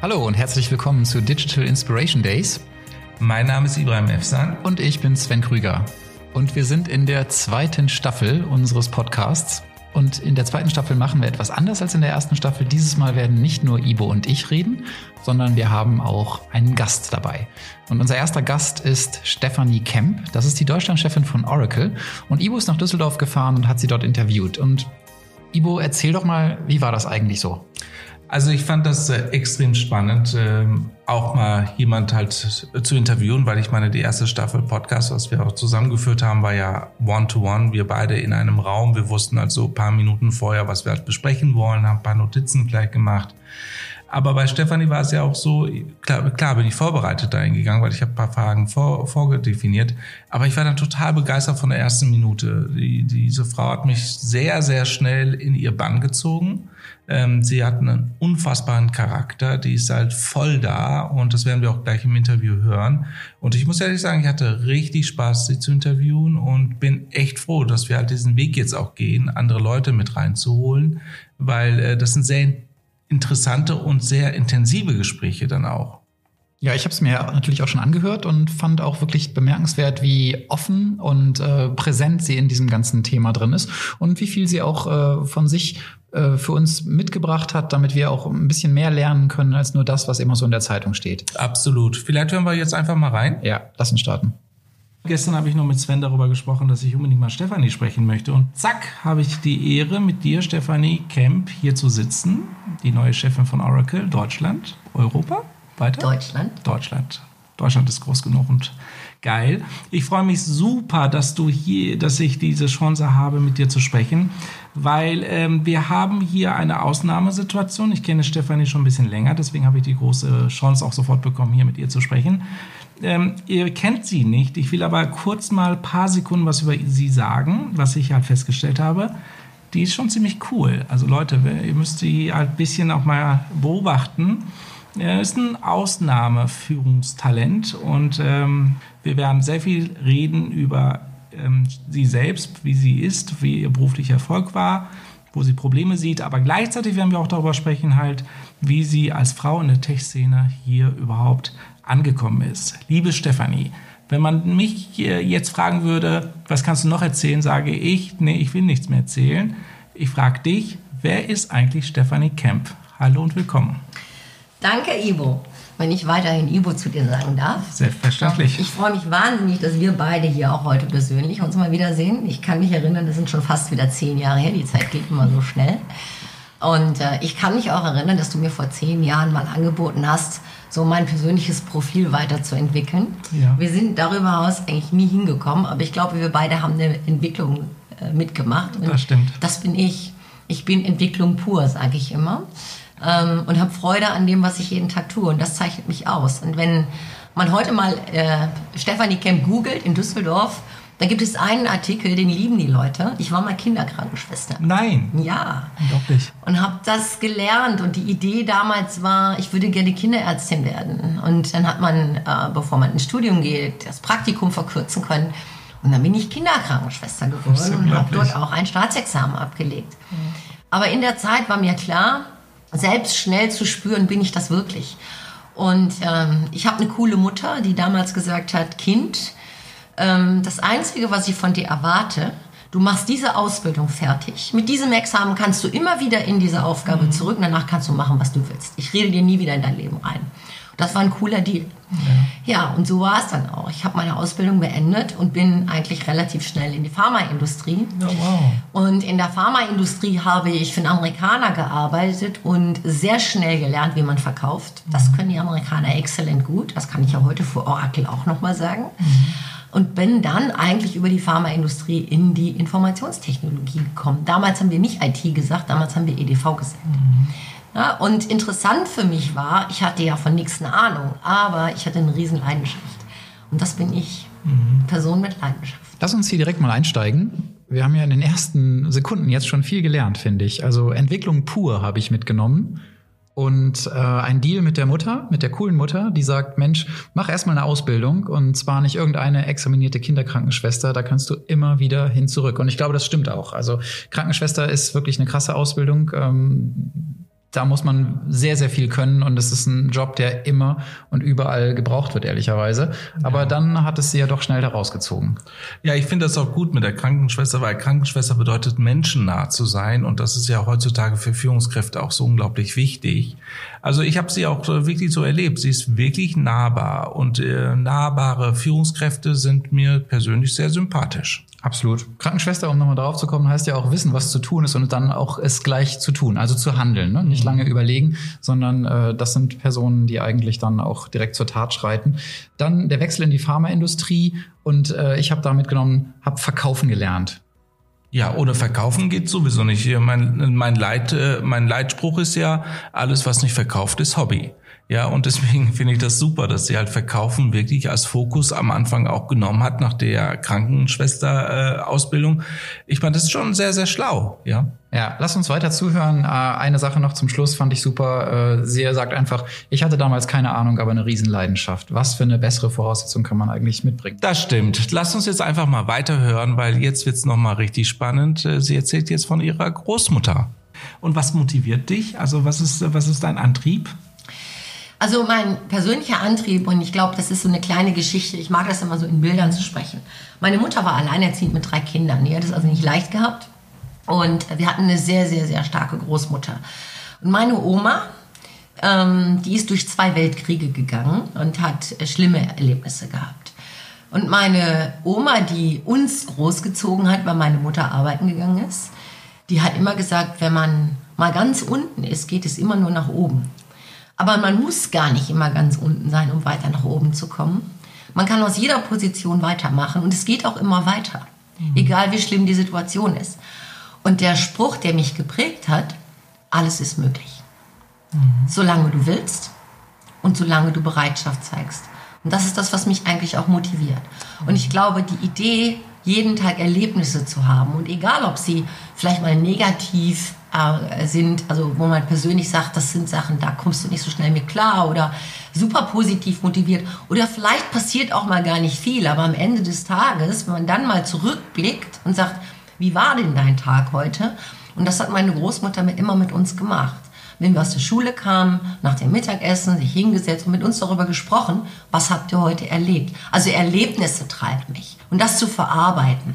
Hallo und herzlich willkommen zu Digital Inspiration Days. Mein Name ist Ibrahim Efsan. Und ich bin Sven Krüger. Und wir sind in der zweiten Staffel unseres Podcasts. Und in der zweiten Staffel machen wir etwas anders als in der ersten Staffel. Dieses Mal werden nicht nur Ibo und ich reden, sondern wir haben auch einen Gast dabei. Und unser erster Gast ist Stephanie Kemp. Das ist die Deutschlandchefin von Oracle. Und Ibo ist nach Düsseldorf gefahren und hat sie dort interviewt. Und Ibo, erzähl doch mal, wie war das eigentlich so? Also ich fand das äh, extrem spannend, äh, auch mal jemand halt zu interviewen, weil ich meine, die erste Staffel Podcast, was wir auch zusammengeführt haben, war ja One-to-One. -one. Wir beide in einem Raum. Wir wussten also ein paar Minuten vorher, was wir halt besprechen wollen, haben ein paar Notizen gleich gemacht. Aber bei Stefanie war es ja auch so, klar, klar bin ich vorbereitet dahin gegangen, weil ich habe ein paar Fragen vor, vorgedefiniert. Aber ich war dann total begeistert von der ersten Minute. Die, diese Frau hat mich sehr, sehr schnell in ihr Bann gezogen. Ähm, sie hat einen unfassbaren Charakter, die ist halt voll da und das werden wir auch gleich im Interview hören. Und ich muss ehrlich sagen, ich hatte richtig Spaß, sie zu interviewen und bin echt froh, dass wir halt diesen Weg jetzt auch gehen, andere Leute mit reinzuholen, weil äh, das sind sehr interessante und sehr intensive Gespräche dann auch. Ja, ich habe es mir natürlich auch schon angehört und fand auch wirklich bemerkenswert, wie offen und äh, präsent sie in diesem ganzen Thema drin ist und wie viel sie auch äh, von sich für uns mitgebracht hat, damit wir auch ein bisschen mehr lernen können als nur das, was immer so in der Zeitung steht. Absolut. Vielleicht hören wir jetzt einfach mal rein. Ja, lass uns starten. Gestern habe ich noch mit Sven darüber gesprochen, dass ich unbedingt mal Stefanie sprechen möchte. Und zack, habe ich die Ehre, mit dir, Stefanie Kemp, hier zu sitzen. Die neue Chefin von Oracle, Deutschland, Europa. Weiter? Deutschland. Deutschland. Deutschland ist groß genug und geil. Ich freue mich super, dass du hier, dass ich diese Chance habe, mit dir zu sprechen, weil ähm, wir haben hier eine Ausnahmesituation. Ich kenne Stefanie schon ein bisschen länger, deswegen habe ich die große Chance auch sofort bekommen, hier mit ihr zu sprechen. Ähm, ihr kennt sie nicht. Ich will aber kurz mal ein paar Sekunden was über sie sagen, was ich halt festgestellt habe. Die ist schon ziemlich cool. Also Leute, ihr müsst sie halt ein bisschen auch mal beobachten. Er ist ein Ausnahmeführungstalent und ähm, wir werden sehr viel reden über ähm, sie selbst, wie sie ist, wie ihr beruflicher Erfolg war, wo sie Probleme sieht, aber gleichzeitig werden wir auch darüber sprechen, halt, wie sie als Frau in der Tech-Szene hier überhaupt angekommen ist. Liebe Stefanie, wenn man mich jetzt fragen würde, was kannst du noch erzählen, sage ich, nee, ich will nichts mehr erzählen. Ich frage dich, wer ist eigentlich Stefanie Kemp? Hallo und willkommen. Danke, Ivo. Wenn ich weiterhin Ivo zu dir sagen darf. Selbstverständlich. Ich freue mich wahnsinnig, dass wir beide hier auch heute persönlich uns mal wiedersehen. Ich kann mich erinnern, das sind schon fast wieder zehn Jahre her. Die Zeit geht immer so schnell. Und äh, ich kann mich auch erinnern, dass du mir vor zehn Jahren mal angeboten hast, so mein persönliches Profil weiterzuentwickeln. Ja. Wir sind darüber hinaus eigentlich nie hingekommen, aber ich glaube, wir beide haben eine Entwicklung äh, mitgemacht. Und das stimmt. Das bin ich. Ich bin Entwicklung pur, sage ich immer ähm, und habe Freude an dem, was ich jeden Tag tue. Und das zeichnet mich aus. Und wenn man heute mal äh, Stefanie Kemp googelt in Düsseldorf, da gibt es einen Artikel, den lieben die Leute. Ich war mal Kinderkrankenschwester. Nein. Ja. Doch nicht. Und habe das gelernt. Und die Idee damals war, ich würde gerne Kinderärztin werden. Und dann hat man, äh, bevor man ins Studium geht, das Praktikum verkürzen können. Und dann bin ich Kinderkrankenschwester geworden und habe dort auch ein Staatsexamen abgelegt. Mhm. Aber in der Zeit war mir klar, selbst schnell zu spüren, bin ich das wirklich. Und ähm, ich habe eine coole Mutter, die damals gesagt hat, Kind, ähm, das Einzige, was ich von dir erwarte, du machst diese Ausbildung fertig. Mit diesem Examen kannst du immer wieder in diese Aufgabe mhm. zurück. Danach kannst du machen, was du willst. Ich rede dir nie wieder in dein Leben rein. Das war ein cooler Deal. Ja, ja und so war es dann auch. Ich habe meine Ausbildung beendet und bin eigentlich relativ schnell in die Pharmaindustrie. Oh, wow. Und in der Pharmaindustrie habe ich für einen Amerikaner gearbeitet und sehr schnell gelernt, wie man verkauft. Das mhm. können die Amerikaner exzellent gut. Das kann ich ja heute für Oracle auch nochmal sagen. Mhm. Und bin dann eigentlich über die Pharmaindustrie in die Informationstechnologie gekommen. Damals haben wir nicht IT gesagt, damals haben wir EDV gesagt. Mhm. Und interessant für mich war, ich hatte ja von nichts eine Ahnung, aber ich hatte eine riesen Leidenschaft. Und das bin ich, mhm. Person mit Leidenschaft. Lass uns hier direkt mal einsteigen. Wir haben ja in den ersten Sekunden jetzt schon viel gelernt, finde ich. Also Entwicklung pur habe ich mitgenommen. Und äh, ein Deal mit der Mutter, mit der coolen Mutter, die sagt, Mensch, mach erstmal eine Ausbildung und zwar nicht irgendeine examinierte Kinderkrankenschwester, da kannst du immer wieder hin zurück. Und ich glaube, das stimmt auch. Also Krankenschwester ist wirklich eine krasse Ausbildung. Ähm, da muss man sehr, sehr viel können und es ist ein Job, der immer und überall gebraucht wird, ehrlicherweise. Aber ja. dann hat es sie ja doch schnell herausgezogen. Ja, ich finde das auch gut mit der Krankenschwester, weil Krankenschwester bedeutet menschennah zu sein und das ist ja heutzutage für Führungskräfte auch so unglaublich wichtig. Also ich habe sie auch wirklich so erlebt. Sie ist wirklich nahbar und äh, nahbare Führungskräfte sind mir persönlich sehr sympathisch. Absolut. Krankenschwester, um nochmal drauf zu kommen, heißt ja auch wissen, was zu tun ist und dann auch es gleich zu tun, also zu handeln. Ne? Nicht mhm. lange überlegen, sondern äh, das sind Personen, die eigentlich dann auch direkt zur Tat schreiten. Dann der Wechsel in die Pharmaindustrie und äh, ich habe da mitgenommen, habe Verkaufen gelernt. Ja, ohne Verkaufen geht sowieso nicht. Mein, mein, Leit, äh, mein Leitspruch ist ja, alles, was nicht verkauft, ist Hobby. Ja, und deswegen finde ich das super, dass sie halt Verkaufen wirklich als Fokus am Anfang auch genommen hat nach der Krankenschwester-Ausbildung. Äh, ich meine, das ist schon sehr, sehr schlau, ja. Ja, lass uns weiter zuhören. Äh, eine Sache noch zum Schluss fand ich super. Äh, sie sagt einfach, ich hatte damals keine Ahnung, aber eine Riesenleidenschaft. Was für eine bessere Voraussetzung kann man eigentlich mitbringen? Das stimmt. Lass uns jetzt einfach mal weiterhören, weil jetzt wird's noch mal richtig spannend. Äh, sie erzählt jetzt von ihrer Großmutter. Und was motiviert dich? Also was ist, was ist dein Antrieb? Also mein persönlicher Antrieb, und ich glaube, das ist so eine kleine Geschichte, ich mag das immer so in Bildern zu sprechen. Meine Mutter war alleinerziehend mit drei Kindern. Die hat es also nicht leicht gehabt. Und wir hatten eine sehr, sehr, sehr starke Großmutter. Und meine Oma, ähm, die ist durch zwei Weltkriege gegangen und hat schlimme Erlebnisse gehabt. Und meine Oma, die uns großgezogen hat, weil meine Mutter arbeiten gegangen ist, die hat immer gesagt, wenn man mal ganz unten ist, geht es immer nur nach oben. Aber man muss gar nicht immer ganz unten sein, um weiter nach oben zu kommen. Man kann aus jeder Position weitermachen und es geht auch immer weiter, mhm. egal wie schlimm die Situation ist. Und der Spruch, der mich geprägt hat, alles ist möglich. Mhm. Solange du willst und solange du Bereitschaft zeigst. Und das ist das, was mich eigentlich auch motiviert. Und ich glaube, die Idee, jeden Tag Erlebnisse zu haben und egal, ob sie vielleicht mal negativ äh, sind, also wo man persönlich sagt, das sind Sachen, da kommst du nicht so schnell mit klar oder super positiv motiviert oder vielleicht passiert auch mal gar nicht viel, aber am Ende des Tages, wenn man dann mal zurückblickt und sagt, wie war denn dein Tag heute? Und das hat meine Großmutter immer mit uns gemacht. Wenn wir aus der Schule kamen, nach dem Mittagessen, sich hingesetzt und mit uns darüber gesprochen, was habt ihr heute erlebt? Also Erlebnisse treibt mich. Und das zu verarbeiten,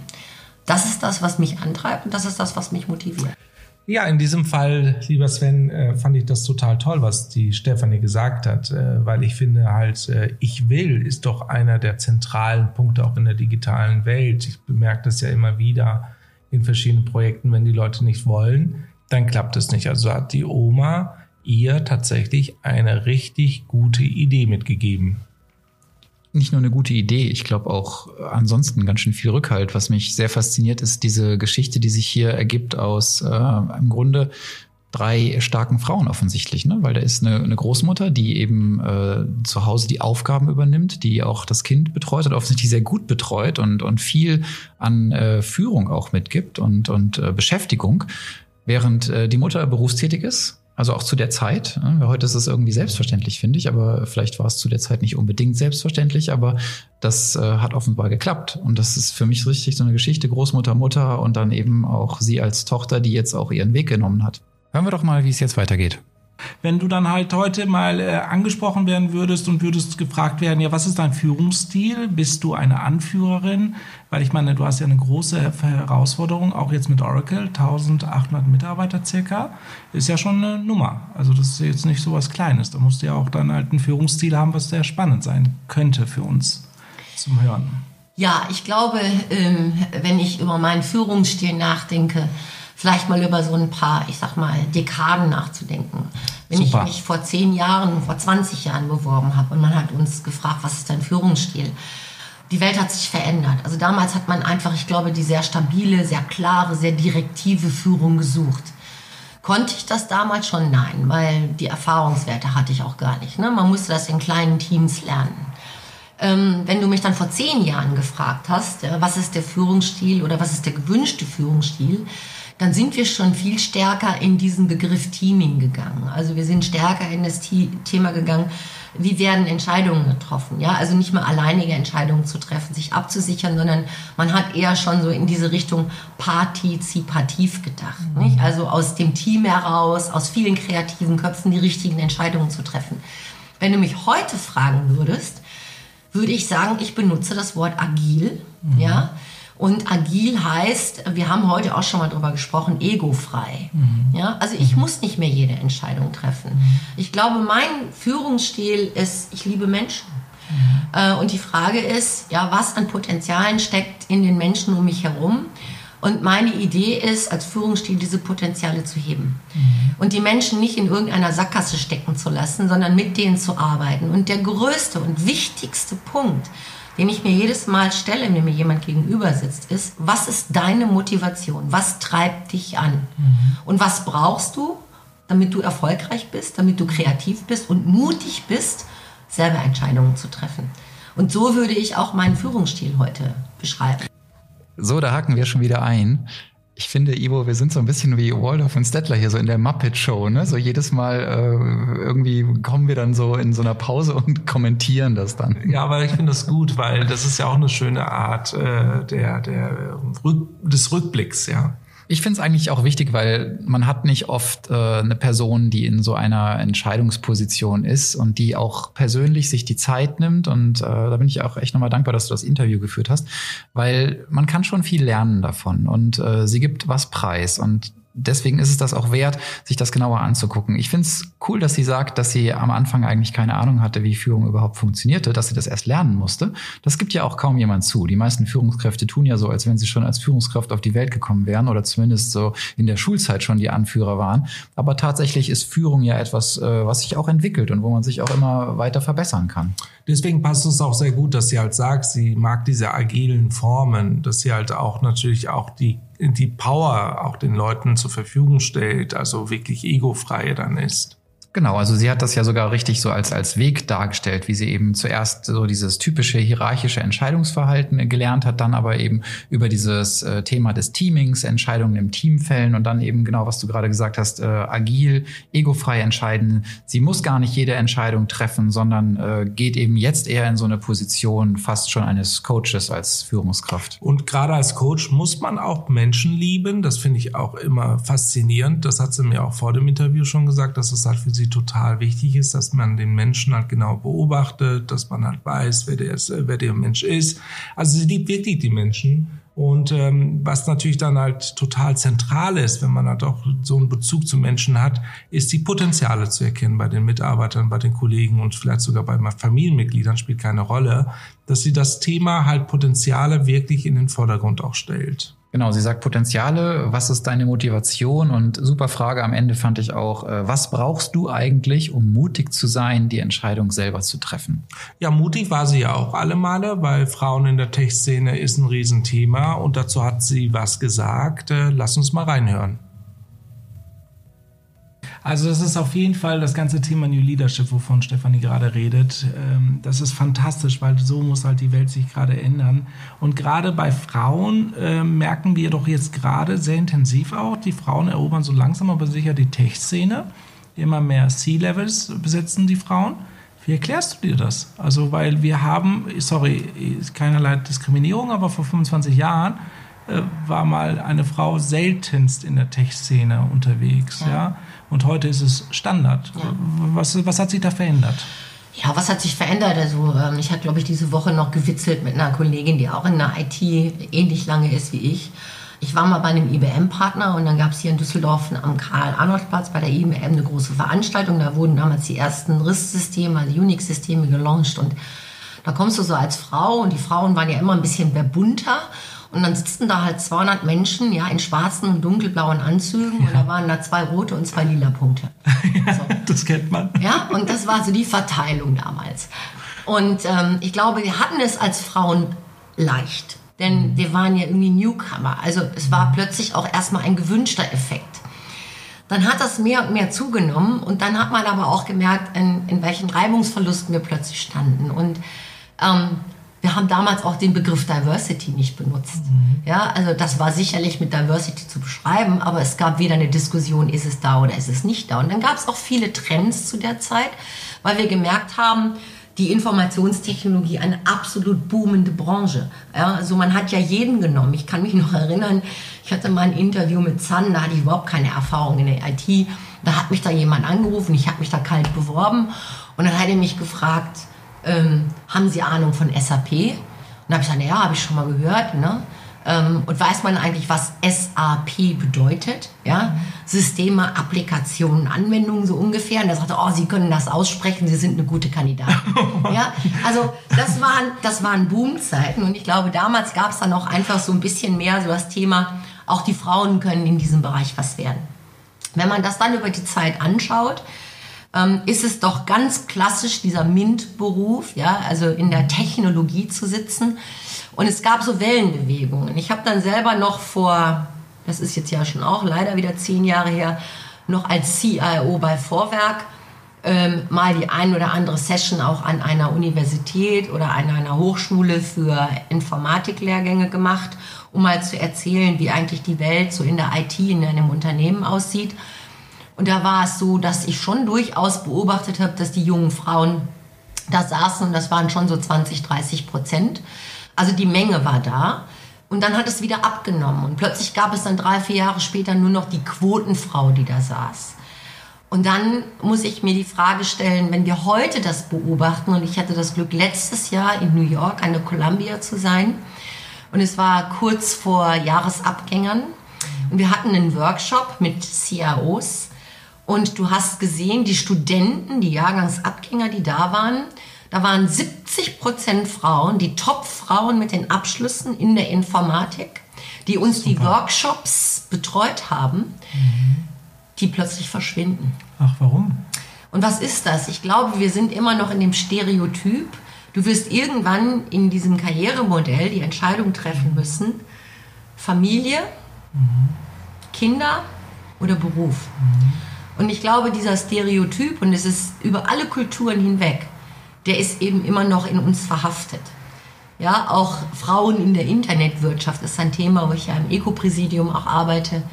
das ist das, was mich antreibt und das ist das, was mich motiviert. Ja, in diesem Fall, lieber Sven, äh, fand ich das total toll, was die Stefanie gesagt hat, äh, weil ich finde halt, äh, ich will ist doch einer der zentralen Punkte auch in der digitalen Welt. Ich bemerke das ja immer wieder in verschiedenen Projekten, wenn die Leute nicht wollen, dann klappt es nicht. Also hat die Oma ihr tatsächlich eine richtig gute Idee mitgegeben nicht nur eine gute Idee, ich glaube auch ansonsten ganz schön viel Rückhalt. Was mich sehr fasziniert, ist diese Geschichte, die sich hier ergibt aus äh, im Grunde drei starken Frauen offensichtlich, ne? weil da ist eine, eine Großmutter, die eben äh, zu Hause die Aufgaben übernimmt, die auch das Kind betreut und offensichtlich sehr gut betreut und, und viel an äh, Führung auch mitgibt und, und äh, Beschäftigung, während äh, die Mutter berufstätig ist also auch zu der Zeit. Ne? Heute ist es irgendwie selbstverständlich, finde ich, aber vielleicht war es zu der Zeit nicht unbedingt selbstverständlich, aber das äh, hat offenbar geklappt. Und das ist für mich richtig so eine Geschichte, Großmutter, Mutter und dann eben auch sie als Tochter, die jetzt auch ihren Weg genommen hat. Hören wir doch mal, wie es jetzt weitergeht. Wenn du dann halt heute mal äh, angesprochen werden würdest und würdest gefragt werden, ja, was ist dein Führungsstil? Bist du eine Anführerin? Weil ich meine, du hast ja eine große Herausforderung, auch jetzt mit Oracle, 1800 Mitarbeiter circa, ist ja schon eine Nummer. Also das ist jetzt nicht so was Kleines. Da musst du ja auch dann halt einen Führungsstil haben, was sehr spannend sein könnte für uns zum Hören. Ja, ich glaube, ähm, wenn ich über meinen Führungsstil nachdenke, vielleicht mal über so ein paar, ich sag mal, Dekaden nachzudenken. Wenn Super. ich mich vor zehn Jahren, vor 20 Jahren beworben habe und man hat uns gefragt, was ist dein Führungsstil? Die Welt hat sich verändert. Also damals hat man einfach, ich glaube, die sehr stabile, sehr klare, sehr direktive Führung gesucht. Konnte ich das damals schon? Nein, weil die Erfahrungswerte hatte ich auch gar nicht. Ne? Man musste das in kleinen Teams lernen. Ähm, wenn du mich dann vor zehn Jahren gefragt hast, was ist der Führungsstil oder was ist der gewünschte Führungsstil, dann sind wir schon viel stärker in diesen Begriff Teaming gegangen. Also wir sind stärker in das Thema gegangen, wie werden Entscheidungen getroffen. Ja, also nicht mehr alleinige Entscheidungen zu treffen, sich abzusichern, sondern man hat eher schon so in diese Richtung partizipativ gedacht. Mhm. Nicht? Also aus dem Team heraus, aus vielen kreativen Köpfen die richtigen Entscheidungen zu treffen. Wenn du mich heute fragen würdest, würde ich sagen, ich benutze das Wort agil. Mhm. Ja, und agil heißt, wir haben heute auch schon mal drüber gesprochen, egofrei. Mhm. Ja, also ich mhm. muss nicht mehr jede Entscheidung treffen. Mhm. Ich glaube, mein Führungsstil ist, ich liebe Menschen. Mhm. Äh, und die Frage ist, ja, was an Potenzialen steckt in den Menschen um mich herum? Und meine Idee ist, als Führungsstil diese Potenziale zu heben. Mhm. Und die Menschen nicht in irgendeiner Sackgasse stecken zu lassen, sondern mit denen zu arbeiten. Und der größte und wichtigste Punkt, den ich mir jedes Mal stelle, wenn mir jemand gegenüber sitzt, ist, was ist deine Motivation? Was treibt dich an? Mhm. Und was brauchst du, damit du erfolgreich bist, damit du kreativ bist und mutig bist, selber Entscheidungen zu treffen? Und so würde ich auch meinen Führungsstil heute beschreiben. So, da haken wir schon wieder ein. Ich finde, Ivo, wir sind so ein bisschen wie Waldorf und Stettler hier so in der Muppet Show, ne? So jedes Mal äh, irgendwie kommen wir dann so in so einer Pause und kommentieren das dann. Ja, aber ich finde das gut, weil das ist ja auch eine schöne Art äh, der, der des Rückblicks, ja. Ich finde es eigentlich auch wichtig, weil man hat nicht oft äh, eine Person, die in so einer Entscheidungsposition ist und die auch persönlich sich die Zeit nimmt. Und äh, da bin ich auch echt nochmal dankbar, dass du das Interview geführt hast, weil man kann schon viel lernen davon und äh, sie gibt was preis. Und deswegen ist es das auch wert, sich das genauer anzugucken. Ich finde es cool, dass sie sagt, dass sie am Anfang eigentlich keine Ahnung hatte, wie Führung überhaupt funktionierte, dass sie das erst lernen musste. Das gibt ja auch kaum jemand zu. Die meisten Führungskräfte tun ja so, als wenn sie schon als Führungskraft auf die Welt gekommen wären oder zumindest so in der Schulzeit schon die Anführer waren. Aber tatsächlich ist Führung ja etwas, äh, was sich auch entwickelt und wo man sich auch immer weiter verbessern kann. Deswegen passt es auch sehr gut, dass sie halt sagt, sie mag diese agilen Formen, dass sie halt auch natürlich auch die die Power auch den Leuten zur Verfügung stellt, also wirklich egofrei dann ist. Genau, also sie hat das ja sogar richtig so als, als Weg dargestellt, wie sie eben zuerst so dieses typische hierarchische Entscheidungsverhalten gelernt hat, dann aber eben über dieses äh, Thema des Teamings, Entscheidungen im Team fällen und dann eben genau, was du gerade gesagt hast, äh, agil, egofrei entscheiden. Sie muss gar nicht jede Entscheidung treffen, sondern äh, geht eben jetzt eher in so eine Position fast schon eines Coaches als Führungskraft. Und gerade als Coach muss man auch Menschen lieben. Das finde ich auch immer faszinierend. Das hat sie mir auch vor dem Interview schon gesagt, dass es halt für sie sie total wichtig ist, dass man den Menschen halt genau beobachtet, dass man halt weiß, wer der, ist, wer der Mensch ist. Also sie liebt wirklich die Menschen. Und ähm, was natürlich dann halt total zentral ist, wenn man halt auch so einen Bezug zu Menschen hat, ist die Potenziale zu erkennen bei den Mitarbeitern, bei den Kollegen und vielleicht sogar bei Familienmitgliedern spielt keine Rolle, dass sie das Thema halt Potenziale wirklich in den Vordergrund auch stellt. Genau, sie sagt Potenziale, was ist deine Motivation? Und super Frage am Ende fand ich auch, äh, was brauchst du eigentlich, um mutig zu sein, die Entscheidung selber zu treffen? Ja, mutig war sie ja auch alle Male, weil Frauen in der Tech-Szene ist ein Riesenthema und dazu hat sie was gesagt. Äh, lass uns mal reinhören. Also das ist auf jeden Fall das ganze Thema New Leadership, wovon Stefanie gerade redet. Ähm, das ist fantastisch, weil so muss halt die Welt sich gerade ändern. Und gerade bei Frauen ähm, merken wir doch jetzt gerade sehr intensiv auch, die Frauen erobern so langsam aber sicher die Tech-Szene. Immer mehr C-Levels besetzen die Frauen. Wie erklärst du dir das? Also, weil wir haben, sorry, keinerlei Diskriminierung, aber vor 25 Jahren war mal eine Frau seltenst in der Tech-Szene unterwegs. Ja. ja. Und heute ist es Standard. Ja. Was, was hat sich da verändert? Ja, was hat sich verändert? Also ähm, ich habe, glaube ich, diese Woche noch gewitzelt mit einer Kollegin, die auch in der IT ähnlich lange ist wie ich. Ich war mal bei einem IBM-Partner und dann gab es hier in Düsseldorf am Karl-Arnold-Platz bei der IBM eine große Veranstaltung. Da wurden damals die ersten RIS-Systeme, also Unix-Systeme gelauncht und da kommst du so als Frau und die Frauen waren ja immer ein bisschen bunter und dann sitzen da halt 200 Menschen, ja, in schwarzen und dunkelblauen Anzügen. Ja. Und da waren da zwei rote und zwei lila Punkte. ja, so. Das kennt man. Ja, und das war so die Verteilung damals. Und ähm, ich glaube, wir hatten es als Frauen leicht. Denn wir waren ja irgendwie Newcomer. Also es war plötzlich auch erstmal ein gewünschter Effekt. Dann hat das mehr und mehr zugenommen und dann hat man aber auch gemerkt, in, in welchen Reibungsverlusten wir plötzlich standen. Und ähm, wir haben damals auch den Begriff Diversity nicht benutzt. Mhm. Ja, also das war sicherlich mit Diversity zu beschreiben, aber es gab wieder eine Diskussion, ist es da oder ist es nicht da. Und dann gab es auch viele Trends zu der Zeit, weil wir gemerkt haben, die Informationstechnologie eine absolut boomende Branche. Ja, also man hat ja jeden genommen. Ich kann mich noch erinnern, ich hatte mal ein Interview mit Zan, da hatte ich überhaupt keine Erfahrung in der IT. Da hat mich da jemand angerufen, ich habe mich da kalt beworben und dann hat er mich gefragt, ähm, haben Sie Ahnung von SAP? Und da habe ich gesagt, ja, habe ich schon mal gehört. Ne? Ähm, und weiß man eigentlich, was SAP bedeutet? Ja? Systeme, Applikationen, Anwendungen so ungefähr. Und er sagte, oh, Sie können das aussprechen, Sie sind eine gute Kandidatin. ja? Also das waren, das waren Boomzeiten und ich glaube, damals gab es dann auch einfach so ein bisschen mehr so das Thema, auch die Frauen können in diesem Bereich was werden. Wenn man das dann über die Zeit anschaut, ähm, ist es doch ganz klassisch dieser MINT-Beruf, ja, also in der Technologie zu sitzen. Und es gab so Wellenbewegungen. Ich habe dann selber noch vor, das ist jetzt ja schon auch leider wieder zehn Jahre her, noch als CIO bei Vorwerk ähm, mal die ein oder andere Session auch an einer Universität oder an einer Hochschule für Informatiklehrgänge gemacht, um mal zu erzählen, wie eigentlich die Welt so in der IT in einem Unternehmen aussieht. Und da war es so, dass ich schon durchaus beobachtet habe, dass die jungen Frauen da saßen und das waren schon so 20, 30 Prozent. Also die Menge war da. Und dann hat es wieder abgenommen. Und plötzlich gab es dann drei, vier Jahre später nur noch die Quotenfrau, die da saß. Und dann muss ich mir die Frage stellen, wenn wir heute das beobachten, und ich hatte das Glück, letztes Jahr in New York an der Columbia zu sein, und es war kurz vor Jahresabgängern, und wir hatten einen Workshop mit CIOs, und du hast gesehen, die Studenten, die Jahrgangsabgänger, die da waren, da waren 70 Prozent Frauen, die Top-Frauen mit den Abschlüssen in der Informatik, die uns Super. die Workshops betreut haben, mhm. die plötzlich verschwinden. Ach, warum? Und was ist das? Ich glaube, wir sind immer noch in dem Stereotyp. Du wirst irgendwann in diesem Karrieremodell die Entscheidung treffen müssen, Familie, mhm. Kinder oder Beruf. Mhm. Und ich glaube, dieser Stereotyp, und es ist über alle Kulturen hinweg, der ist eben immer noch in uns verhaftet. Ja, auch Frauen in der Internetwirtschaft ist ein Thema, wo ich ja im Eco-Präsidium auch arbeite,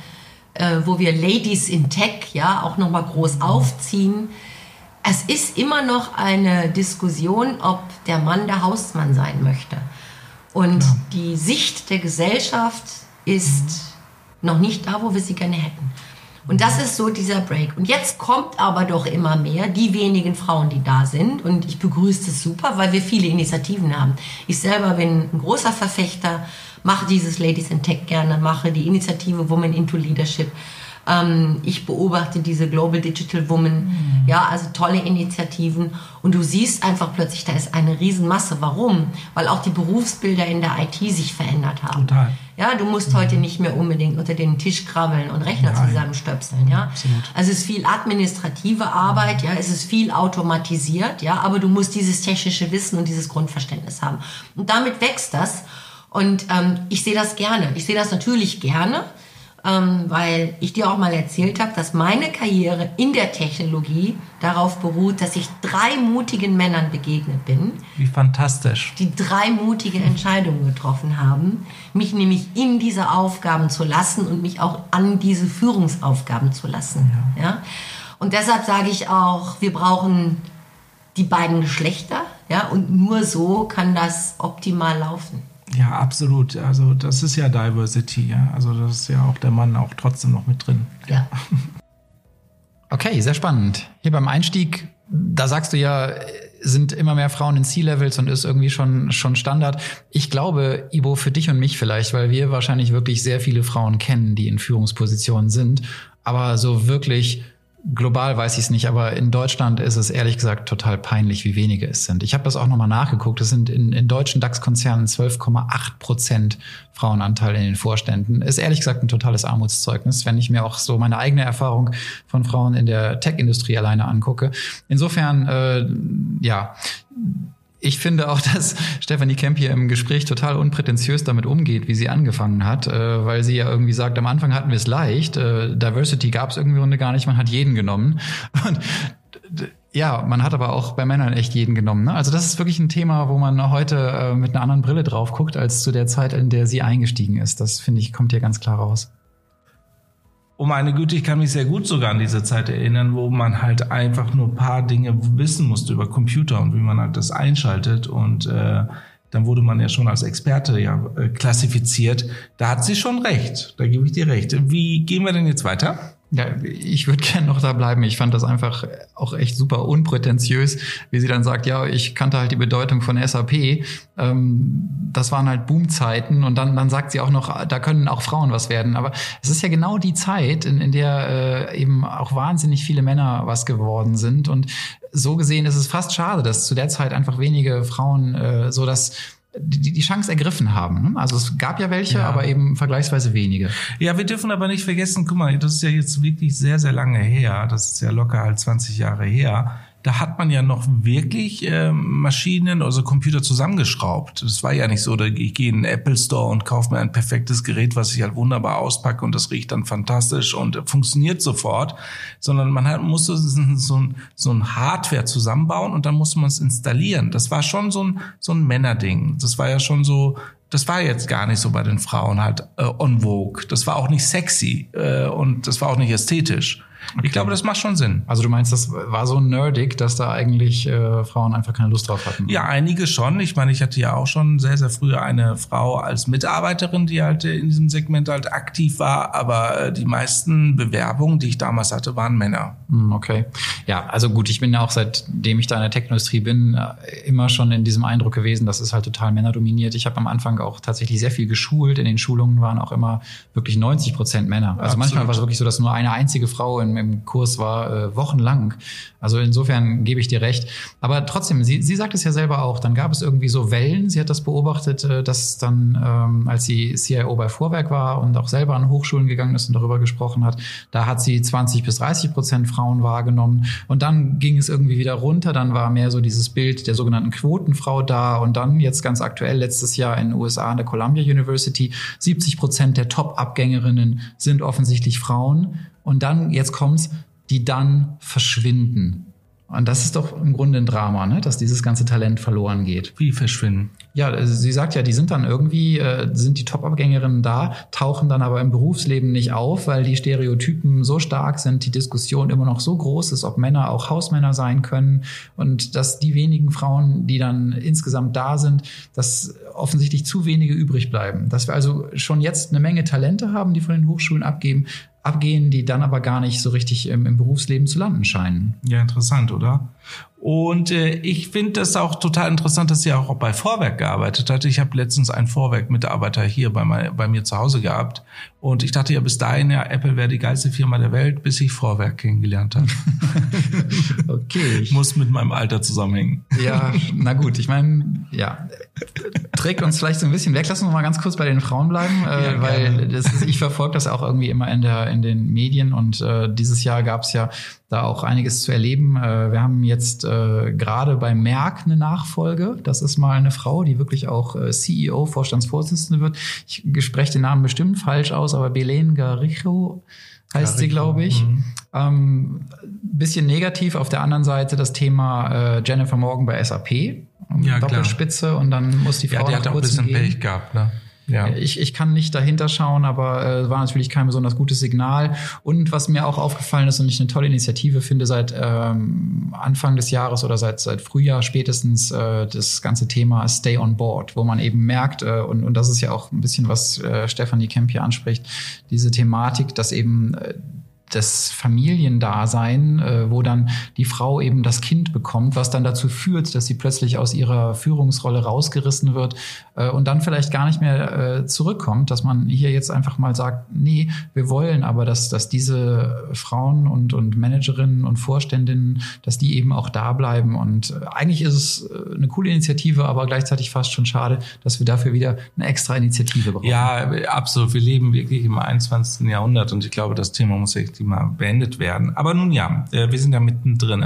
äh, wo wir Ladies in Tech ja auch nochmal groß aufziehen. Es ist immer noch eine Diskussion, ob der Mann der Hausmann sein möchte. Und ja. die Sicht der Gesellschaft ist mhm. noch nicht da, wo wir sie gerne hätten. Und das ist so dieser Break. Und jetzt kommt aber doch immer mehr, die wenigen Frauen, die da sind. Und ich begrüße das super, weil wir viele Initiativen haben. Ich selber bin ein großer Verfechter, mache dieses Ladies in Tech gerne, mache die Initiative Women into Leadership. Ähm, ich beobachte diese Global Digital Woman, mhm. ja, also tolle Initiativen. Und du siehst einfach plötzlich, da ist eine Riesenmasse. Warum? Weil auch die Berufsbilder in der IT sich verändert haben. Total. Ja, du musst mhm. heute nicht mehr unbedingt unter den Tisch krabbeln und Rechner Nein. zusammenstöpseln, ja. Absolut. Also es ist viel administrative Arbeit, ja, es ist viel automatisiert, ja, aber du musst dieses technische Wissen und dieses Grundverständnis haben. Und damit wächst das. Und ähm, ich sehe das gerne. Ich sehe das natürlich gerne ähm, weil ich dir auch mal erzählt habe, dass meine Karriere in der Technologie darauf beruht, dass ich drei mutigen Männern begegnet bin. Wie fantastisch. Die drei mutige Entscheidungen getroffen haben, mich nämlich in diese Aufgaben zu lassen und mich auch an diese Führungsaufgaben zu lassen. Ja. ja? Und deshalb sage ich auch, wir brauchen die beiden Geschlechter, ja, und nur so kann das optimal laufen. Ja, absolut. Also das ist ja Diversity, ja. Also das ist ja auch der Mann auch trotzdem noch mit drin. Ja. Okay, sehr spannend. Hier beim Einstieg, da sagst du ja, sind immer mehr Frauen in C-Levels und ist irgendwie schon, schon Standard. Ich glaube, Ibo, für dich und mich vielleicht, weil wir wahrscheinlich wirklich sehr viele Frauen kennen, die in Führungspositionen sind, aber so wirklich global weiß ich es nicht, aber in Deutschland ist es ehrlich gesagt total peinlich, wie wenige es sind. Ich habe das auch nochmal nachgeguckt. Es sind in, in deutschen DAX-Konzernen 12,8 Prozent Frauenanteil in den Vorständen. Ist ehrlich gesagt ein totales Armutszeugnis, wenn ich mir auch so meine eigene Erfahrung von Frauen in der Tech-Industrie alleine angucke. Insofern, äh, ja, ich finde auch, dass Stephanie Kemp hier im Gespräch total unprätentiös damit umgeht, wie sie angefangen hat, äh, weil sie ja irgendwie sagt, am Anfang hatten wir es leicht, äh, Diversity gab es irgendwie Runde gar nicht, man hat jeden genommen. Und Ja, man hat aber auch bei Männern echt jeden genommen. Ne? Also das ist wirklich ein Thema, wo man heute äh, mit einer anderen Brille drauf guckt, als zu der Zeit, in der sie eingestiegen ist. Das finde ich, kommt hier ganz klar raus. Oh meine Güte, ich kann mich sehr gut sogar an diese Zeit erinnern, wo man halt einfach nur ein paar Dinge wissen musste über Computer und wie man halt das einschaltet und äh, dann wurde man ja schon als Experte ja äh, klassifiziert. Da hat sie schon recht, da gebe ich dir recht. Wie gehen wir denn jetzt weiter? Ja, ich würde gerne noch da bleiben. Ich fand das einfach auch echt super unprätentiös, wie sie dann sagt, ja, ich kannte halt die Bedeutung von SAP. Ähm, das waren halt Boomzeiten und dann, dann sagt sie auch noch, da können auch Frauen was werden. Aber es ist ja genau die Zeit, in, in der äh, eben auch wahnsinnig viele Männer was geworden sind. Und so gesehen ist es fast schade, dass zu der Zeit einfach wenige Frauen äh, so das die, die Chance ergriffen haben. Also es gab ja welche, ja. aber eben vergleichsweise wenige. Ja, wir dürfen aber nicht vergessen, guck mal, das ist ja jetzt wirklich sehr, sehr lange her. Das ist ja locker halt 20 Jahre her da hat man ja noch wirklich äh, Maschinen, also Computer zusammengeschraubt. Das war ja nicht so, ich gehe in den Apple Store und kaufe mir ein perfektes Gerät, was ich halt wunderbar auspacke und das riecht dann fantastisch und funktioniert sofort, sondern man hat, musste so ein, so ein Hardware zusammenbauen und dann musste man es installieren. Das war schon so ein, so ein Männerding. Das war ja schon so, das war jetzt gar nicht so bei den Frauen halt äh, on vogue. Das war auch nicht sexy äh, und das war auch nicht ästhetisch. Okay. Ich glaube, das macht schon Sinn. Also du meinst, das war so nerdig, dass da eigentlich äh, Frauen einfach keine Lust drauf hatten? Ja, einige schon. Ich meine, ich hatte ja auch schon sehr, sehr früh eine Frau als Mitarbeiterin, die halt in diesem Segment halt aktiv war. Aber äh, die meisten Bewerbungen, die ich damals hatte, waren Männer. Hm, okay. Ja, also gut, ich bin ja auch seitdem ich da in der Tech-Industrie bin, äh, immer schon in diesem Eindruck gewesen, dass es halt total männerdominiert. Ich habe am Anfang auch tatsächlich sehr viel geschult. In den Schulungen waren auch immer wirklich 90 Prozent Männer. Also Absolut. manchmal war es wirklich so, dass nur eine einzige Frau in im Kurs war, äh, wochenlang. Also insofern gebe ich dir recht. Aber trotzdem, sie, sie sagt es ja selber auch, dann gab es irgendwie so Wellen. Sie hat das beobachtet, äh, dass dann, ähm, als sie CIO bei Vorwerk war und auch selber an Hochschulen gegangen ist und darüber gesprochen hat, da hat sie 20 bis 30 Prozent Frauen wahrgenommen. Und dann ging es irgendwie wieder runter. Dann war mehr so dieses Bild der sogenannten Quotenfrau da. Und dann jetzt ganz aktuell letztes Jahr in den USA an der Columbia University 70 Prozent der Top-Abgängerinnen sind offensichtlich Frauen. Und dann, jetzt kommt's, die dann verschwinden. Und das ist doch im Grunde ein Drama, ne? dass dieses ganze Talent verloren geht. Wie verschwinden? Ja, also sie sagt ja, die sind dann irgendwie, äh, sind die Top-Abgängerinnen da, tauchen dann aber im Berufsleben nicht auf, weil die Stereotypen so stark sind, die Diskussion immer noch so groß ist, ob Männer auch Hausmänner sein können und dass die wenigen Frauen, die dann insgesamt da sind, dass offensichtlich zu wenige übrig bleiben. Dass wir also schon jetzt eine Menge Talente haben, die von den Hochschulen abgeben, abgehen, die dann aber gar nicht so richtig im, im Berufsleben zu landen scheinen. Ja, interessant, oder? Und äh, ich finde das auch total interessant, dass sie auch bei Vorwerk gearbeitet hat. Ich habe letztens einen Vorwerk-Mitarbeiter hier bei, mein, bei mir zu Hause gehabt. Und ich dachte ja bis dahin, ja, Apple wäre die geilste Firma der Welt, bis ich Vorwerk kennengelernt habe. okay. Ich muss mit meinem Alter zusammenhängen. Ja, na gut. Ich meine, ja, trägt uns vielleicht so ein bisschen weg. Lassen wir mal ganz kurz bei den Frauen bleiben, äh, ja, weil ist, ich verfolge das auch irgendwie immer in, der, in den Medien. Und äh, dieses Jahr gab es ja da auch einiges zu erleben. Äh, wir haben jetzt äh, gerade bei Merck eine Nachfolge. Das ist mal eine Frau, die wirklich auch äh, CEO, Vorstandsvorsitzende wird. Ich spreche den Namen bestimmt falsch aus, aber Belen Garijo heißt sie, glaube ich. Mhm. Ähm, bisschen negativ. Auf der anderen Seite das Thema äh, Jennifer Morgan bei SAP. Ja, Doppelspitze klar. und dann muss die Frau ja, die hat auch ein bisschen gehen. Pech gehabt, ne? Ja. Ich, ich kann nicht dahinter schauen, aber äh, war natürlich kein besonders gutes Signal. Und was mir auch aufgefallen ist und ich eine tolle Initiative finde, seit ähm, Anfang des Jahres oder seit, seit Frühjahr spätestens äh, das ganze Thema Stay on Board, wo man eben merkt, äh, und, und das ist ja auch ein bisschen, was äh, Stefanie Kemp hier anspricht, diese Thematik, dass eben äh, das Familiendasein, äh, wo dann die Frau eben das Kind bekommt, was dann dazu führt, dass sie plötzlich aus ihrer Führungsrolle rausgerissen wird äh, und dann vielleicht gar nicht mehr äh, zurückkommt, dass man hier jetzt einfach mal sagt, nee, wir wollen aber, dass, dass diese Frauen und, und Managerinnen und Vorständinnen, dass die eben auch da bleiben. Und äh, eigentlich ist es äh, eine coole Initiative, aber gleichzeitig fast schon schade, dass wir dafür wieder eine extra Initiative brauchen. Ja, absolut. Wir leben wirklich im 21. Jahrhundert und ich glaube, das Thema muss echt mal beendet werden. Aber nun ja, äh, wir sind ja mittendrin.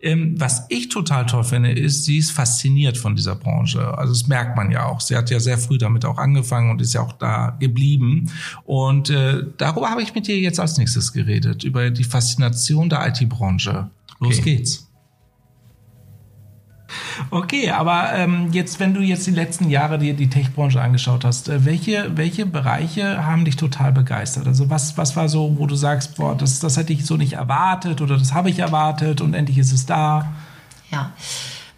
Ähm, was ich total toll finde, ist, sie ist fasziniert von dieser Branche. Also das merkt man ja auch. Sie hat ja sehr früh damit auch angefangen und ist ja auch da geblieben. Und äh, darüber habe ich mit dir jetzt als nächstes geredet, über die Faszination der IT-Branche. Los okay. geht's. Okay, aber ähm, jetzt, wenn du jetzt die letzten Jahre dir die Tech-Branche angeschaut hast, äh, welche, welche Bereiche haben dich total begeistert? Also was, was war so, wo du sagst, boah, das, das hätte ich so nicht erwartet oder das habe ich erwartet und endlich ist es da? Ja,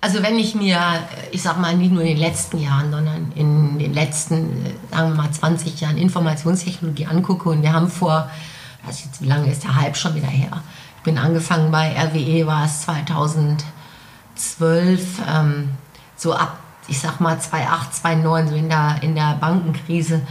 also wenn ich mir, ich sag mal, nicht nur in den letzten Jahren, sondern in den letzten, sagen wir mal, 20 Jahren Informationstechnologie angucke und wir haben vor, weiß ich jetzt, wie lange ist der Hype schon wieder her? Ich bin angefangen bei RWE, war es 2000 zwölf, ähm, so ab, ich sag mal 2008, 2009, so in der, in der Bankenkrise,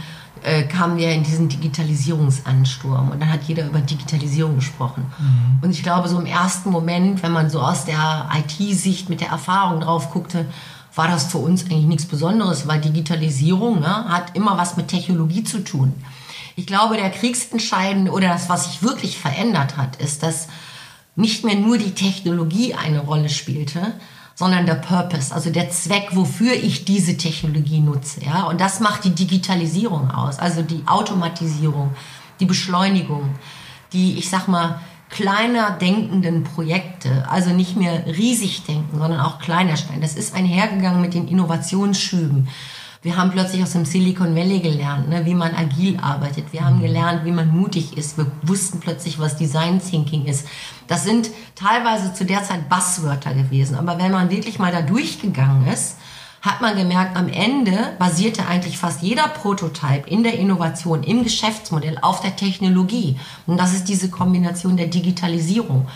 äh, kamen wir in diesen Digitalisierungsansturm und dann hat jeder über Digitalisierung gesprochen. Mhm. Und ich glaube, so im ersten Moment, wenn man so aus der IT-Sicht mit der Erfahrung drauf guckte, war das für uns eigentlich nichts Besonderes, weil Digitalisierung ne, hat immer was mit Technologie zu tun. Ich glaube, der kriegsentscheidende oder das, was sich wirklich verändert hat, ist, dass nicht mehr nur die Technologie eine Rolle spielte, sondern der Purpose, also der Zweck, wofür ich diese Technologie nutze. Ja? Und das macht die Digitalisierung aus, also die Automatisierung, die Beschleunigung, die, ich sag mal, kleiner denkenden Projekte, also nicht mehr riesig denken, sondern auch kleiner stellen. Das ist einhergegangen mit den Innovationsschüben. Wir haben plötzlich aus dem Silicon Valley gelernt, ne, wie man agil arbeitet. Wir haben gelernt, wie man mutig ist. Wir wussten plötzlich, was Design Thinking ist. Das sind teilweise zu der Zeit Buzzwörter gewesen. Aber wenn man wirklich mal da durchgegangen ist, hat man gemerkt, am Ende basierte eigentlich fast jeder Prototype in der Innovation, im Geschäftsmodell auf der Technologie. Und das ist diese Kombination der Digitalisierung.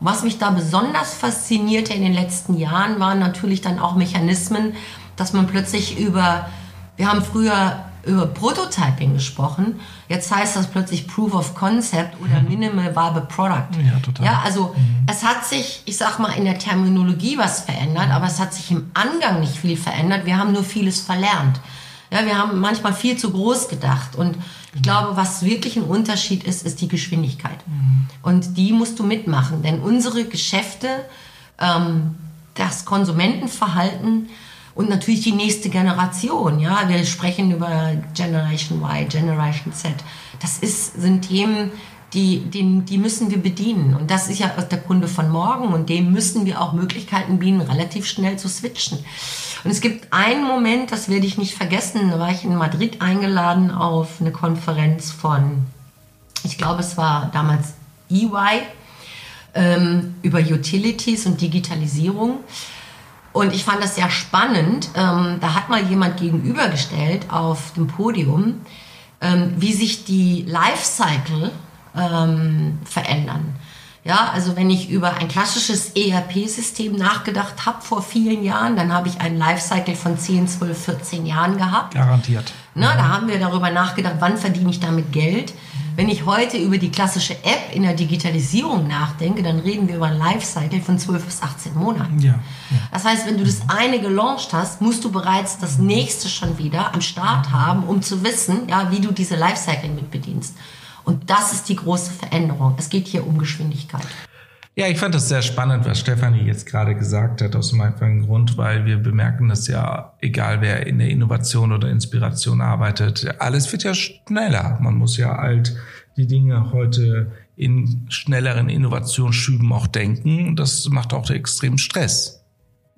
Und was mich da besonders faszinierte in den letzten Jahren, waren natürlich dann auch Mechanismen, dass man plötzlich über, wir haben früher über Prototyping gesprochen, jetzt heißt das plötzlich Proof of Concept oder mhm. Minimal Viable Product. Ja, total. Ja, also mhm. es hat sich, ich sag mal, in der Terminologie was verändert, aber es hat sich im Angang nicht viel verändert. Wir haben nur vieles verlernt. Ja, wir haben manchmal viel zu groß gedacht und ich mhm. glaube, was wirklich ein Unterschied ist, ist die Geschwindigkeit. Mhm. Und die musst du mitmachen, denn unsere Geschäfte, ähm, das Konsumentenverhalten und natürlich die nächste Generation. Ja, wir sprechen über Generation Y, Generation Z. Das ist, sind Themen, die, die, die müssen wir bedienen. Und das ist ja der Kunde von morgen und dem müssen wir auch Möglichkeiten bieten, relativ schnell zu switchen. Und es gibt einen Moment, das werde ich nicht vergessen, da war ich in Madrid eingeladen auf eine Konferenz von, ich glaube es war damals EY, ähm, über Utilities und Digitalisierung. Und ich fand das sehr spannend. Ähm, da hat mal jemand gegenübergestellt auf dem Podium, ähm, wie sich die Lifecycle ähm, verändern. Ja, also wenn ich über ein klassisches ERP-System nachgedacht habe vor vielen Jahren, dann habe ich einen Lifecycle von 10, 12, 14 Jahren gehabt. Garantiert. Na, da haben wir darüber nachgedacht, wann verdiene ich damit Geld. Wenn ich heute über die klassische App in der Digitalisierung nachdenke, dann reden wir über ein Lifecycle von 12 bis 18 Monaten. Ja, ja. Das heißt, wenn du das eine gelauncht hast, musst du bereits das nächste schon wieder am Start haben, um zu wissen, ja, wie du diese Lifecycle mit bedienst. Und das ist die große Veränderung. Es geht hier um Geschwindigkeit. Ja, ich fand das sehr spannend, was Stefanie jetzt gerade gesagt hat, aus dem einfachen Grund, weil wir bemerken dass ja, egal wer in der Innovation oder Inspiration arbeitet, alles wird ja schneller. Man muss ja halt die Dinge heute in schnelleren Innovationsschüben auch denken. Das macht auch extrem Stress.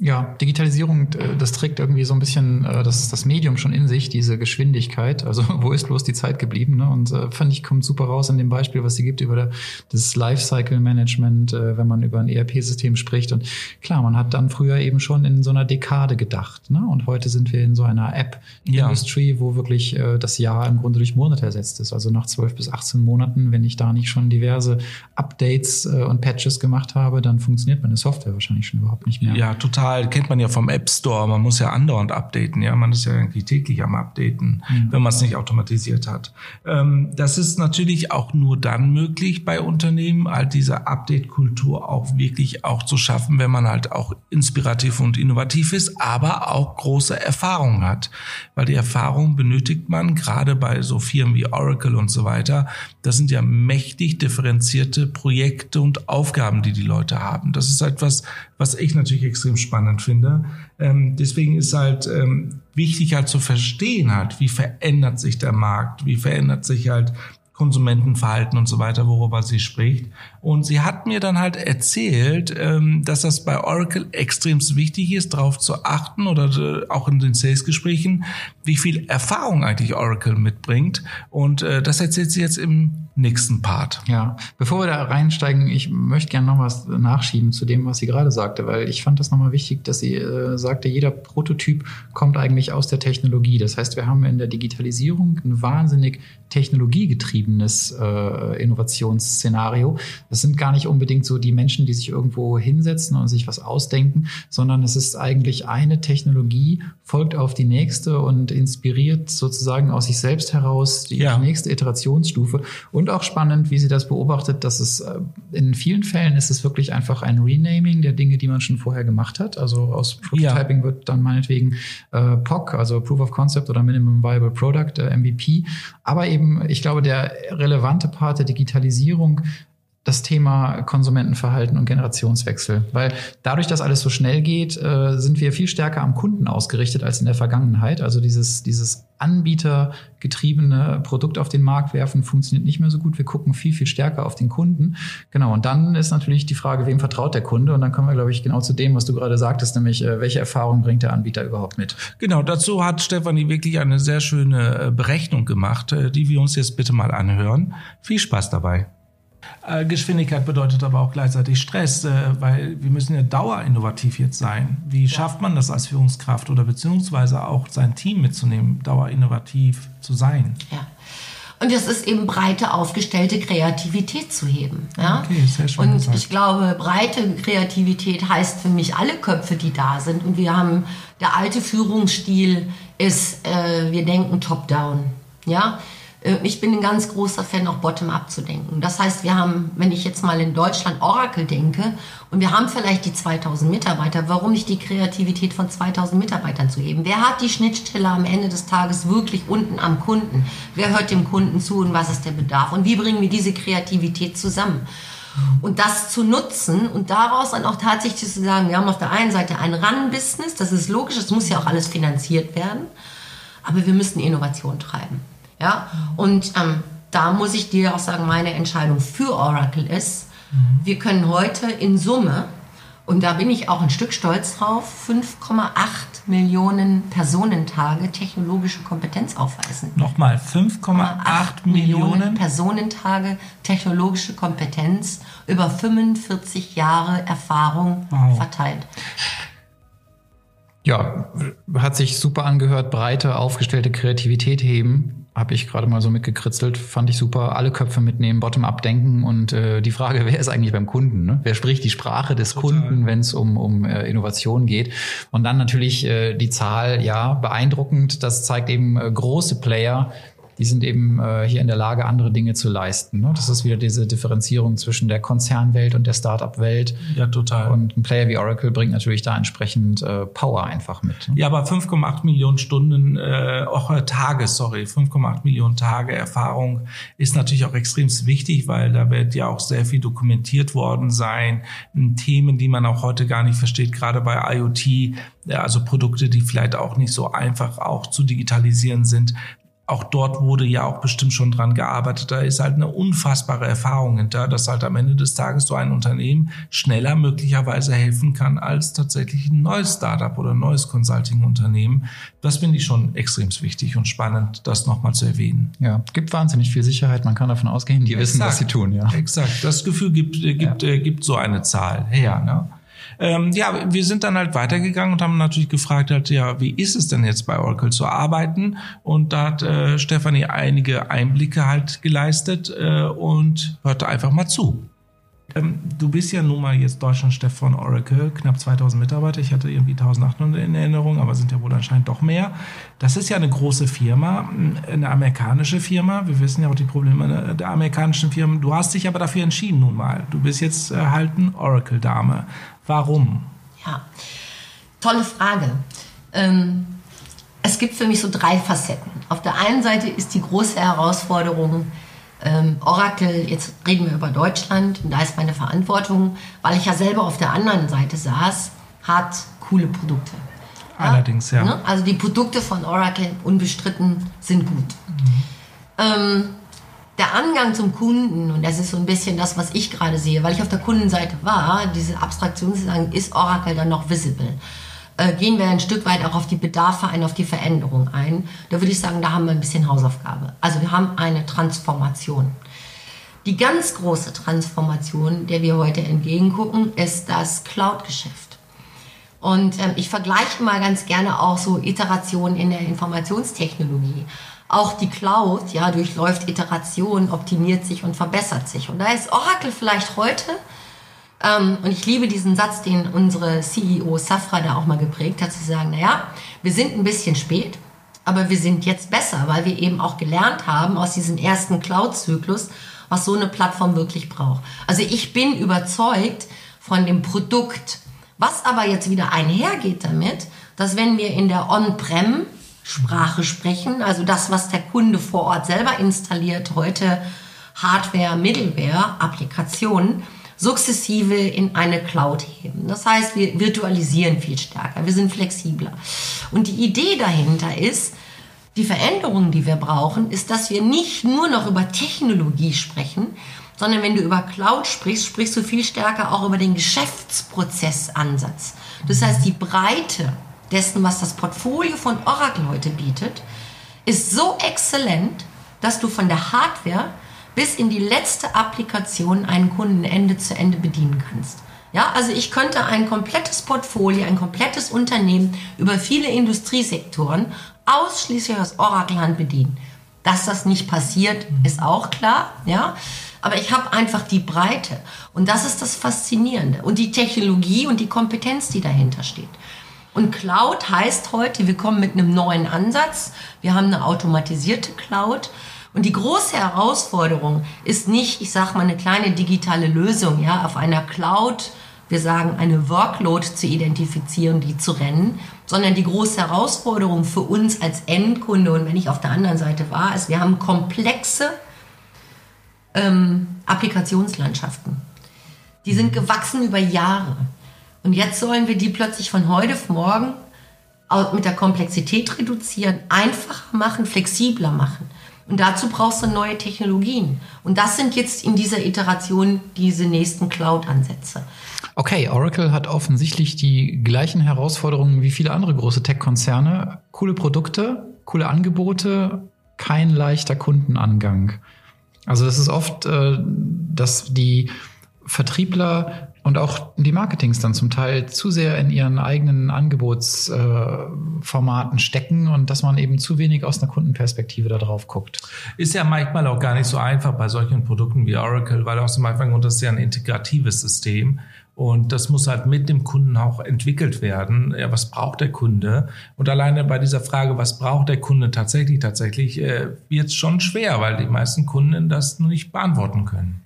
Ja, Digitalisierung, äh, das trägt irgendwie so ein bisschen äh, das, das Medium schon in sich, diese Geschwindigkeit. Also wo ist bloß die Zeit geblieben? Ne? Und äh, fand ich, kommt super raus in dem Beispiel, was sie gibt über das Lifecycle Management, äh, wenn man über ein ERP-System spricht. Und klar, man hat dann früher eben schon in so einer Dekade gedacht. Ne? Und heute sind wir in so einer App-Industry, ja. wo wirklich äh, das Jahr im Grunde durch Monate ersetzt ist. Also nach 12 bis 18 Monaten, wenn ich da nicht schon diverse Updates äh, und Patches gemacht habe, dann funktioniert meine Software wahrscheinlich schon überhaupt nicht mehr. Ja, total total, kennt man ja vom App Store, man muss ja andauernd updaten, ja, man ist ja eigentlich täglich am Updaten, mhm. wenn man es nicht automatisiert hat. Ähm, das ist natürlich auch nur dann möglich bei Unternehmen, halt diese Update-Kultur auch wirklich auch zu schaffen, wenn man halt auch inspirativ und innovativ ist, aber auch große Erfahrung hat. Weil die Erfahrung benötigt man gerade bei so Firmen wie Oracle und so weiter. Das sind ja mächtig differenzierte Projekte und Aufgaben, die die Leute haben. Das ist etwas, was ich natürlich extrem spannend finde. Ähm, deswegen ist halt ähm, wichtig halt zu verstehen halt, wie verändert sich der Markt, wie verändert sich halt Konsumentenverhalten und so weiter, worüber sie spricht. Und sie hat mir dann halt erzählt, ähm, dass das bei Oracle extrem wichtig ist, darauf zu achten oder äh, auch in den Sales-Gesprächen, wie viel Erfahrung eigentlich Oracle mitbringt. Und äh, das erzählt sie jetzt im nächsten Part. Ja, bevor wir da reinsteigen, ich möchte gerne noch was nachschieben zu dem, was sie gerade sagte, weil ich fand das nochmal wichtig, dass sie äh, sagte, jeder Prototyp kommt eigentlich aus der Technologie. Das heißt, wir haben in der Digitalisierung ein wahnsinnig technologiegetriebenes äh, Innovationsszenario. Das sind gar nicht unbedingt so die Menschen, die sich irgendwo hinsetzen und sich was ausdenken, sondern es ist eigentlich eine Technologie, folgt auf die nächste und inspiriert sozusagen aus sich selbst heraus die ja. nächste Iterationsstufe. Und auch spannend, wie sie das beobachtet, dass es äh, in vielen Fällen ist es wirklich einfach ein Renaming der Dinge, die man schon vorher gemacht hat. Also aus Prototyping ja. wird dann meinetwegen äh, POC, also Proof of Concept oder Minimum Viable Product, äh, MVP. Aber eben, ich glaube, der relevante Part der Digitalisierung das Thema Konsumentenverhalten und Generationswechsel. Weil dadurch, dass alles so schnell geht, äh, sind wir viel stärker am Kunden ausgerichtet als in der Vergangenheit. Also dieses, dieses anbietergetriebene Produkt auf den Markt werfen funktioniert nicht mehr so gut. Wir gucken viel, viel stärker auf den Kunden. Genau. Und dann ist natürlich die Frage, wem vertraut der Kunde? Und dann kommen wir, glaube ich, genau zu dem, was du gerade sagtest, nämlich, äh, welche Erfahrung bringt der Anbieter überhaupt mit? Genau. Dazu hat Stefanie wirklich eine sehr schöne äh, Berechnung gemacht, die wir uns jetzt bitte mal anhören. Viel Spaß dabei. Äh, Geschwindigkeit bedeutet aber auch gleichzeitig Stress, äh, weil wir müssen ja dauerinnovativ jetzt sein. Wie schafft man das als Führungskraft oder beziehungsweise auch sein Team mitzunehmen, dauerinnovativ zu sein? Ja. Und es ist eben breite aufgestellte Kreativität zu heben. Ja? Okay, sehr schön und gesagt. ich glaube, breite Kreativität heißt für mich alle Köpfe, die da sind. Und wir haben, der alte Führungsstil ist, äh, wir denken top-down. Ja, ich bin ein ganz großer Fan, auch bottom-up zu denken. Das heißt, wir haben, wenn ich jetzt mal in Deutschland Oracle denke, und wir haben vielleicht die 2000 Mitarbeiter, warum nicht die Kreativität von 2000 Mitarbeitern zu heben? Wer hat die Schnittstelle am Ende des Tages wirklich unten am Kunden? Wer hört dem Kunden zu und was ist der Bedarf? Und wie bringen wir diese Kreativität zusammen? Und das zu nutzen und daraus dann auch tatsächlich zu sagen, wir haben auf der einen Seite ein Run-Business, das ist logisch, das muss ja auch alles finanziert werden, aber wir müssen Innovation treiben. Ja? Und ähm, da muss ich dir auch sagen, meine Entscheidung für Oracle ist, mhm. wir können heute in Summe, und da bin ich auch ein Stück stolz drauf, 5,8 Millionen Personentage technologische Kompetenz aufweisen. Nochmal, 5,8 Millionen Personentage technologische Kompetenz über 45 Jahre Erfahrung wow. verteilt. Ja, hat sich super angehört, breite, aufgestellte Kreativität heben habe ich gerade mal so mitgekritzelt, fand ich super. Alle Köpfe mitnehmen, bottom-up denken und äh, die Frage, wer ist eigentlich beim Kunden? Ne? Wer spricht die Sprache des Total. Kunden, wenn es um, um äh, Innovation geht? Und dann natürlich äh, die Zahl, ja, beeindruckend. Das zeigt eben äh, große Player, die sind eben äh, hier in der Lage, andere Dinge zu leisten. Ne? Das ist wieder diese Differenzierung zwischen der Konzernwelt und der Startup-Welt. Ja, total. Und ein Player wie Oracle bringt natürlich da entsprechend äh, Power einfach mit. Ne? Ja, aber 5,8 Millionen Stunden, äh, auch äh, Tage, sorry, 5,8 Millionen Tage Erfahrung ist natürlich auch extrem wichtig, weil da wird ja auch sehr viel dokumentiert worden sein. Themen, die man auch heute gar nicht versteht, gerade bei IoT, also Produkte, die vielleicht auch nicht so einfach auch zu digitalisieren sind auch dort wurde ja auch bestimmt schon dran gearbeitet. Da ist halt eine unfassbare Erfahrung hinter, dass halt am Ende des Tages so ein Unternehmen schneller möglicherweise helfen kann als tatsächlich ein neues Startup oder ein neues Consulting-Unternehmen. Das finde ich schon extrem wichtig und spannend, das nochmal zu erwähnen. Ja, gibt wahnsinnig viel Sicherheit. Man kann davon ausgehen, die Exakt. wissen, was sie tun. Ja, exakt. Das Gefühl gibt, äh, gibt, ja. äh, gibt so eine Zahl her. Ne? Ähm, ja, wir sind dann halt weitergegangen und haben natürlich gefragt, halt, ja, wie ist es denn jetzt bei Oracle zu arbeiten? Und da hat äh, Stefanie einige Einblicke halt geleistet äh, und hörte einfach mal zu. Ähm, du bist ja nun mal jetzt Deutschlandchef von Oracle, knapp 2000 Mitarbeiter. Ich hatte irgendwie 1800 in Erinnerung, aber sind ja wohl anscheinend doch mehr. Das ist ja eine große Firma, eine amerikanische Firma. Wir wissen ja auch die Probleme der amerikanischen Firmen. Du hast dich aber dafür entschieden nun mal. Du bist jetzt äh, halt ein Oracle-Dame. Warum? Ja, tolle Frage. Ähm, es gibt für mich so drei Facetten. Auf der einen Seite ist die große Herausforderung, ähm, Oracle, jetzt reden wir über Deutschland, und da ist meine Verantwortung, weil ich ja selber auf der anderen Seite saß, hat coole Produkte. Ja? Allerdings, ja. Ne? Also die Produkte von Oracle unbestritten sind gut. Mhm. Ähm, der Angang zum Kunden, und das ist so ein bisschen das, was ich gerade sehe, weil ich auf der Kundenseite war, diese Abstraktion zu sagen, ist Oracle dann noch visible? Äh, gehen wir ein Stück weit auch auf die Bedarfe ein, auf die Veränderung ein. Da würde ich sagen, da haben wir ein bisschen Hausaufgabe. Also wir haben eine Transformation. Die ganz große Transformation, der wir heute entgegengucken, ist das Cloud-Geschäft. Und ähm, ich vergleiche mal ganz gerne auch so Iterationen in der Informationstechnologie. Auch die Cloud, ja, durchläuft Iterationen, optimiert sich und verbessert sich. Und da ist Oracle vielleicht heute, und ich liebe diesen Satz, den unsere CEO Safra da auch mal geprägt hat, zu sagen, naja, wir sind ein bisschen spät, aber wir sind jetzt besser, weil wir eben auch gelernt haben aus diesem ersten Cloud-Zyklus, was so eine Plattform wirklich braucht. Also ich bin überzeugt von dem Produkt, was aber jetzt wieder einhergeht damit, dass wenn wir in der On-Prem Sprache sprechen, also das, was der Kunde vor Ort selber installiert, heute Hardware, Middleware, Applikationen, sukzessive in eine Cloud heben. Das heißt, wir virtualisieren viel stärker, wir sind flexibler. Und die Idee dahinter ist, die Veränderung, die wir brauchen, ist, dass wir nicht nur noch über Technologie sprechen, sondern wenn du über Cloud sprichst, sprichst du viel stärker auch über den Geschäftsprozessansatz. Das heißt, die Breite dessen, was das Portfolio von Oracle heute bietet, ist so exzellent, dass du von der Hardware bis in die letzte Applikation einen Kunden Ende zu Ende bedienen kannst. Ja, also ich könnte ein komplettes Portfolio, ein komplettes Unternehmen über viele Industriesektoren ausschließlich aus Oracle Hand bedienen. Dass das nicht passiert, ist auch klar, ja. Aber ich habe einfach die Breite. Und das ist das Faszinierende. Und die Technologie und die Kompetenz, die dahinter steht. Und Cloud heißt heute, wir kommen mit einem neuen Ansatz. Wir haben eine automatisierte Cloud. Und die große Herausforderung ist nicht, ich sage mal, eine kleine digitale Lösung, ja, auf einer Cloud, wir sagen, eine Workload zu identifizieren, die zu rennen, sondern die große Herausforderung für uns als Endkunde und wenn ich auf der anderen Seite war, ist, wir haben komplexe ähm, Applikationslandschaften. Die sind gewachsen über Jahre. Und jetzt sollen wir die plötzlich von heute auf morgen mit der Komplexität reduzieren, einfacher machen, flexibler machen. Und dazu brauchst du neue Technologien. Und das sind jetzt in dieser Iteration diese nächsten Cloud-Ansätze. Okay, Oracle hat offensichtlich die gleichen Herausforderungen wie viele andere große Tech-Konzerne. Coole Produkte, coole Angebote, kein leichter Kundenangang. Also das ist oft, äh, dass die Vertriebler und auch die Marketings dann zum Teil zu sehr in ihren eigenen Angebotsformaten äh, stecken und dass man eben zu wenig aus einer Kundenperspektive da drauf guckt. Ist ja manchmal auch gar nicht so einfach bei solchen Produkten wie Oracle, weil aus dem Anfang und das ist ja ein integratives System. Und das muss halt mit dem Kunden auch entwickelt werden. Ja, was braucht der Kunde? Und alleine bei dieser Frage, was braucht der Kunde tatsächlich, tatsächlich, äh, wird es schon schwer, weil die meisten Kunden das nicht beantworten können.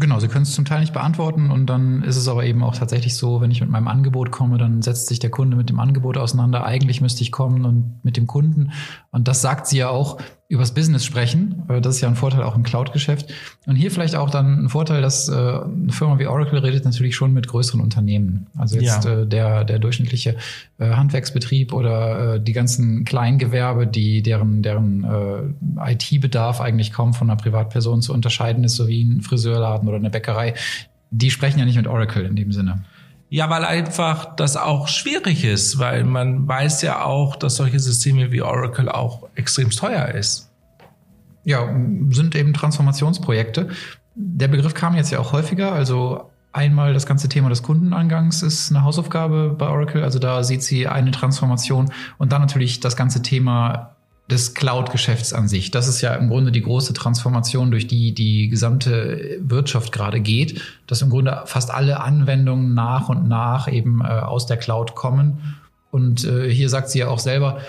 Genau, sie können es zum Teil nicht beantworten und dann ist es aber eben auch tatsächlich so, wenn ich mit meinem Angebot komme, dann setzt sich der Kunde mit dem Angebot auseinander. Eigentlich müsste ich kommen und mit dem Kunden. Und das sagt sie ja auch, übers Business sprechen. Das ist ja ein Vorteil auch im Cloud-Geschäft. Und hier vielleicht auch dann ein Vorteil, dass äh, eine Firma wie Oracle redet natürlich schon mit größeren Unternehmen. Also jetzt ja. äh, der, der durchschnittliche äh, Handwerksbetrieb oder äh, die ganzen Kleingewerbe, die deren, deren äh, IT-Bedarf eigentlich kaum von einer Privatperson zu unterscheiden ist, so wie ein Friseurladen oder eine Bäckerei, die sprechen ja nicht mit Oracle in dem Sinne. Ja, weil einfach das auch schwierig ist, weil man weiß ja auch, dass solche Systeme wie Oracle auch extrem teuer ist. Ja, sind eben Transformationsprojekte. Der Begriff kam jetzt ja auch häufiger, also Einmal das ganze Thema des Kundenangangs ist eine Hausaufgabe bei Oracle. Also da sieht sie eine Transformation und dann natürlich das ganze Thema des Cloud-Geschäfts an sich. Das ist ja im Grunde die große Transformation, durch die die gesamte Wirtschaft gerade geht, dass im Grunde fast alle Anwendungen nach und nach eben äh, aus der Cloud kommen. Und äh, hier sagt sie ja auch selber,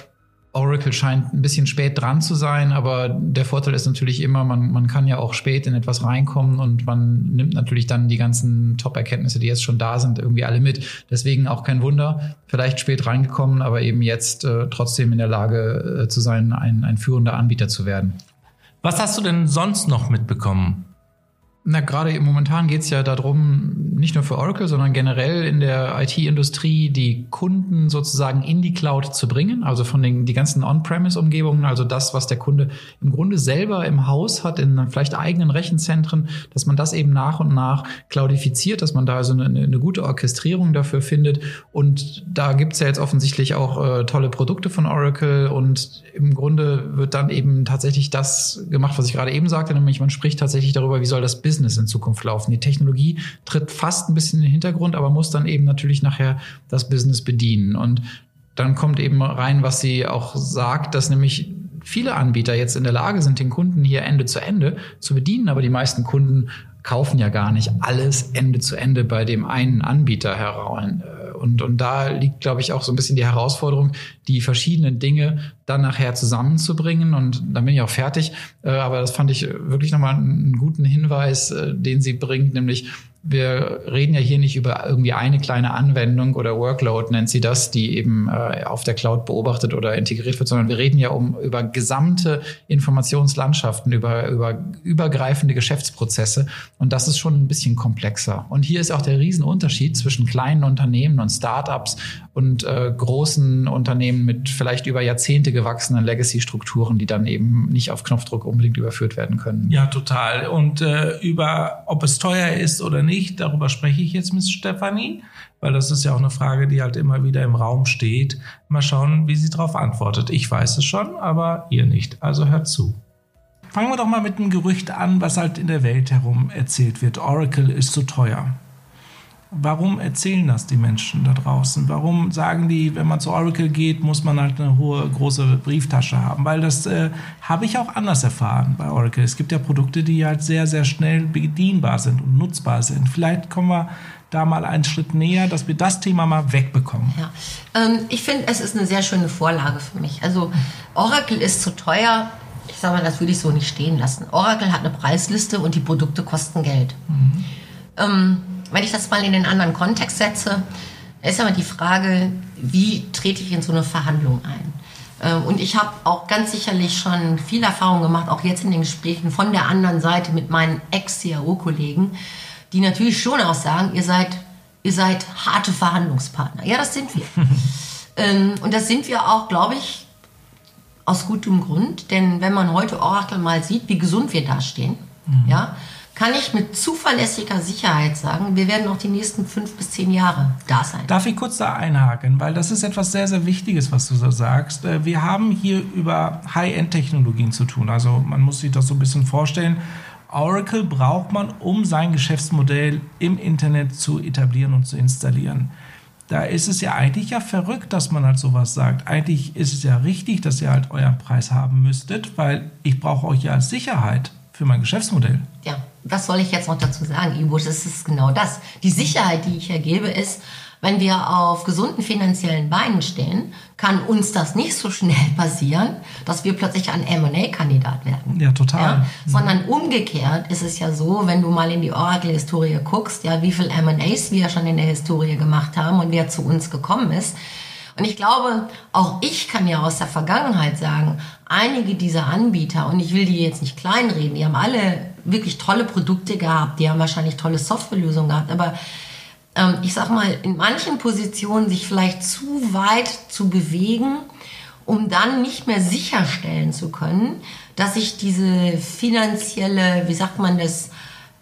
Oracle scheint ein bisschen spät dran zu sein, aber der Vorteil ist natürlich immer, man, man kann ja auch spät in etwas reinkommen und man nimmt natürlich dann die ganzen Top-Erkenntnisse, die jetzt schon da sind, irgendwie alle mit. Deswegen auch kein Wunder, vielleicht spät reingekommen, aber eben jetzt äh, trotzdem in der Lage äh, zu sein, ein, ein führender Anbieter zu werden. Was hast du denn sonst noch mitbekommen? Na, gerade momentan geht es ja darum, nicht nur für Oracle, sondern generell in der IT-Industrie die Kunden sozusagen in die Cloud zu bringen, also von den die ganzen On-Premise-Umgebungen, also das, was der Kunde im Grunde selber im Haus hat, in vielleicht eigenen Rechenzentren, dass man das eben nach und nach cloudifiziert, dass man da also eine, eine gute Orchestrierung dafür findet. Und da gibt's ja jetzt offensichtlich auch äh, tolle Produkte von Oracle und im Grunde wird dann eben tatsächlich das gemacht, was ich gerade eben sagte, nämlich man spricht tatsächlich darüber, wie soll das Business in Zukunft laufen. Die Technologie tritt fast ein bisschen in den Hintergrund, aber muss dann eben natürlich nachher das Business bedienen. Und dann kommt eben rein, was sie auch sagt, dass nämlich viele Anbieter jetzt in der Lage sind, den Kunden hier Ende zu Ende zu bedienen, aber die meisten Kunden kaufen ja gar nicht alles Ende zu Ende bei dem einen Anbieter herein. Und, und da liegt, glaube ich, auch so ein bisschen die Herausforderung, die verschiedenen Dinge dann nachher zusammenzubringen. Und dann bin ich auch fertig. Äh, aber das fand ich wirklich nochmal einen guten Hinweis, äh, den sie bringt, nämlich wir reden ja hier nicht über irgendwie eine kleine Anwendung oder Workload nennt sie das, die eben äh, auf der Cloud beobachtet oder integriert wird, sondern wir reden ja um über gesamte Informationslandschaften, über, über übergreifende Geschäftsprozesse. Und das ist schon ein bisschen komplexer. Und hier ist auch der Riesenunterschied zwischen kleinen Unternehmen und Startups und äh, großen Unternehmen mit vielleicht über Jahrzehnte gewachsenen Legacy-Strukturen, die dann eben nicht auf Knopfdruck unbedingt überführt werden können. Ja, total. Und äh, über, ob es teuer ist oder nicht, darüber spreche ich jetzt mit Stefanie, weil das ist ja auch eine Frage, die halt immer wieder im Raum steht. Mal schauen, wie sie darauf antwortet. Ich weiß es schon, aber ihr nicht. Also hört zu. Fangen wir doch mal mit einem Gerücht an, was halt in der Welt herum erzählt wird. Oracle ist zu teuer. Warum erzählen das die Menschen da draußen? Warum sagen die, wenn man zu Oracle geht, muss man halt eine hohe, große Brieftasche haben? Weil das äh, habe ich auch anders erfahren bei Oracle. Es gibt ja Produkte, die halt sehr, sehr schnell bedienbar sind und nutzbar sind. Vielleicht kommen wir da mal einen Schritt näher, dass wir das Thema mal wegbekommen. Ja. Ähm, ich finde, es ist eine sehr schöne Vorlage für mich. Also Oracle ist zu teuer. Ich sage mal, das würde ich so nicht stehen lassen. Oracle hat eine Preisliste und die Produkte kosten Geld. Mhm. Ähm, wenn ich das mal in den anderen Kontext setze, ist aber die Frage, wie trete ich in so eine Verhandlung ein? Ähm, und ich habe auch ganz sicherlich schon viel Erfahrung gemacht, auch jetzt in den Gesprächen von der anderen Seite mit meinen Ex-CAO-Kollegen, die natürlich schon auch sagen, ihr seid, ihr seid harte Verhandlungspartner. Ja, das sind wir. Ähm, und das sind wir auch, glaube ich, aus gutem Grund. Denn wenn man heute Oracle mal sieht, wie gesund wir dastehen, mhm. ja, kann ich mit zuverlässiger Sicherheit sagen, wir werden noch die nächsten fünf bis zehn Jahre da sein. Darf ich kurz da einhaken, weil das ist etwas sehr, sehr Wichtiges, was du so sagst. Äh, wir haben hier über High-End-Technologien zu tun. Also man muss sich das so ein bisschen vorstellen. Oracle braucht man, um sein Geschäftsmodell im Internet zu etablieren und zu installieren. Da ist es ja eigentlich ja verrückt, dass man halt sowas sagt. Eigentlich ist es ja richtig, dass ihr halt euren Preis haben müsstet, weil ich brauche euch ja als Sicherheit für mein Geschäftsmodell. Ja, was soll ich jetzt noch dazu sagen, Ivo? Das ist genau das. Die Sicherheit, die ich ergebe, ist, wenn wir auf gesunden finanziellen Beinen stehen, kann uns das nicht so schnell passieren, dass wir plötzlich ein M&A-Kandidat werden. Ja, total. Ja? Mhm. Sondern umgekehrt ist es ja so, wenn du mal in die Oracle-Historie guckst, ja, wie viel M&As wir schon in der Historie gemacht haben und wer zu uns gekommen ist, und ich glaube, auch ich kann ja aus der Vergangenheit sagen, einige dieser Anbieter, und ich will die jetzt nicht kleinreden, die haben alle wirklich tolle Produkte gehabt, die haben wahrscheinlich tolle Softwarelösungen gehabt, aber ähm, ich sag mal, in manchen Positionen sich vielleicht zu weit zu bewegen, um dann nicht mehr sicherstellen zu können, dass ich diese finanzielle, wie sagt man das,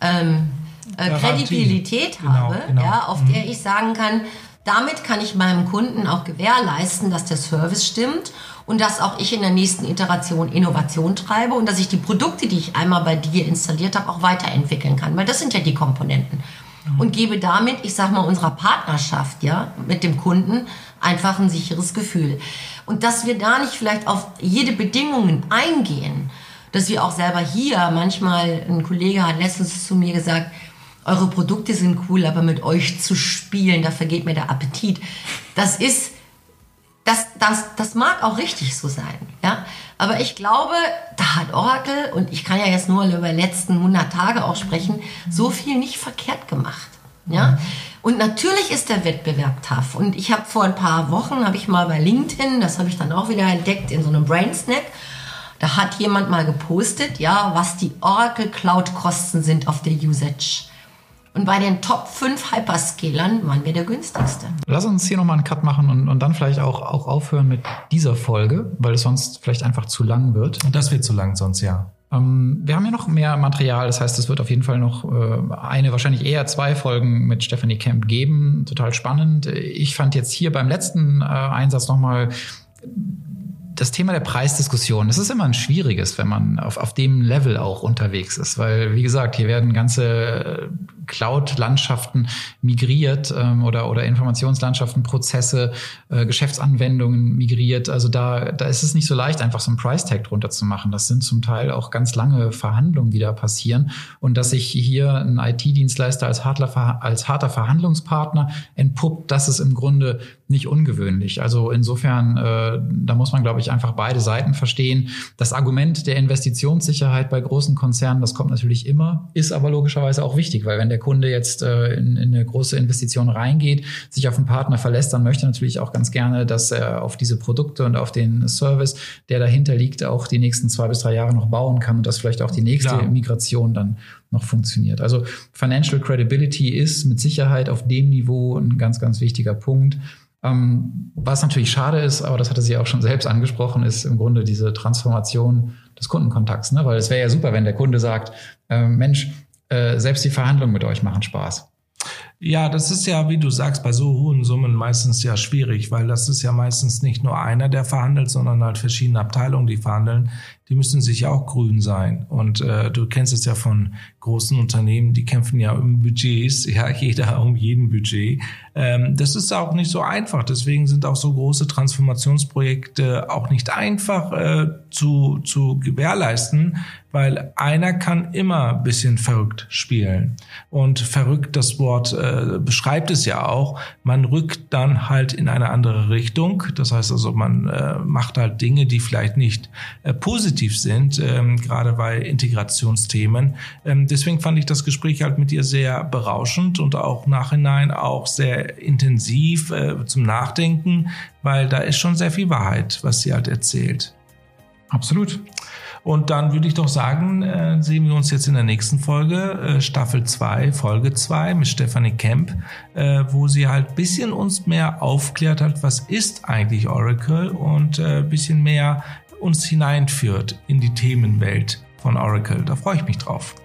ähm, äh, Kredibilität genau, habe, genau. Ja, auf mhm. der ich sagen kann, damit kann ich meinem Kunden auch gewährleisten, dass der Service stimmt und dass auch ich in der nächsten Iteration Innovation treibe und dass ich die Produkte, die ich einmal bei dir installiert habe, auch weiterentwickeln kann, weil das sind ja die Komponenten. Mhm. Und gebe damit, ich sag mal, unserer Partnerschaft, ja, mit dem Kunden einfach ein sicheres Gefühl. Und dass wir da nicht vielleicht auf jede Bedingungen eingehen, dass wir auch selber hier, manchmal, ein Kollege hat letztens zu mir gesagt, eure Produkte sind cool, aber mit euch zu spielen, da vergeht mir der Appetit. Das ist, das, das, das mag auch richtig so sein, ja. Aber ich glaube, da hat Oracle, und ich kann ja jetzt nur über die letzten 100 Tage auch sprechen, so viel nicht verkehrt gemacht, ja. Und natürlich ist der Wettbewerb tough. Und ich habe vor ein paar Wochen, habe ich mal bei LinkedIn, das habe ich dann auch wieder entdeckt in so einem Brainsnack, Da hat jemand mal gepostet, ja, was die Oracle Cloud Kosten sind auf der Usage. Und bei den Top 5 Hyperscalern waren wir der günstigste. Lass uns hier nochmal einen Cut machen und, und dann vielleicht auch, auch aufhören mit dieser Folge, weil es sonst vielleicht einfach zu lang wird. Und das wird zu lang sonst, ja. Ähm, wir haben ja noch mehr Material, das heißt, es wird auf jeden Fall noch äh, eine, wahrscheinlich eher zwei Folgen mit Stephanie Kemp geben. Total spannend. Ich fand jetzt hier beim letzten äh, Einsatz nochmal das Thema der Preisdiskussion, das ist immer ein schwieriges, wenn man auf, auf dem Level auch unterwegs ist, weil, wie gesagt, hier werden ganze Cloud-Landschaften migriert ähm, oder, oder Informationslandschaften, Prozesse, äh, Geschäftsanwendungen migriert. Also da, da ist es nicht so leicht, einfach so ein Price-Tag drunter zu machen. Das sind zum Teil auch ganz lange Verhandlungen, die da passieren. Und dass sich hier ein IT-Dienstleister als, harter, als harter Verhandlungspartner entpuppt, das ist im Grunde nicht ungewöhnlich. Also insofern, äh, da muss man, glaube ich, einfach beide Seiten verstehen. Das Argument der Investitionssicherheit bei großen Konzernen, das kommt natürlich immer, ist aber logischerweise auch wichtig, weil wenn der Kunde jetzt äh, in, in eine große Investition reingeht, sich auf einen Partner verlässt, dann möchte er natürlich auch ganz gerne, dass er auf diese Produkte und auf den Service, der dahinter liegt, auch die nächsten zwei bis drei Jahre noch bauen kann und dass vielleicht auch die nächste Klar. Migration dann noch funktioniert. Also Financial Credibility ist mit Sicherheit auf dem Niveau ein ganz, ganz wichtiger Punkt. Ähm, was natürlich schade ist, aber das hatte sie auch schon selbst angesprochen, ist im Grunde diese Transformation des Kundenkontakts. Ne? Weil es wäre ja super, wenn der Kunde sagt, äh, Mensch, äh, selbst die Verhandlungen mit euch machen Spaß. Ja, das ist ja, wie du sagst, bei so hohen Summen meistens ja schwierig, weil das ist ja meistens nicht nur einer, der verhandelt, sondern halt verschiedene Abteilungen, die verhandeln. Die müssen sich auch grün sein. Und äh, du kennst es ja von großen Unternehmen, die kämpfen ja um Budgets, ja, jeder um jeden Budget. Ähm, das ist auch nicht so einfach. Deswegen sind auch so große Transformationsprojekte auch nicht einfach äh, zu, zu gewährleisten, weil einer kann immer ein bisschen verrückt spielen. Und verrückt, das Wort äh, beschreibt es ja auch, man rückt dann halt in eine andere Richtung. Das heißt also, man äh, macht halt Dinge, die vielleicht nicht äh, positiv sind, ähm, gerade bei Integrationsthemen. Ähm, deswegen fand ich das Gespräch halt mit ihr sehr berauschend und auch nachhinein auch sehr intensiv äh, zum Nachdenken, weil da ist schon sehr viel Wahrheit, was sie halt erzählt. Absolut. Und dann würde ich doch sagen, äh, sehen wir uns jetzt in der nächsten Folge, äh, Staffel 2, Folge 2 mit Stephanie Kemp, äh, wo sie halt bisschen uns mehr aufklärt hat, was ist eigentlich Oracle und äh, bisschen mehr uns hineinführt in die Themenwelt von Oracle. Da freue ich mich drauf.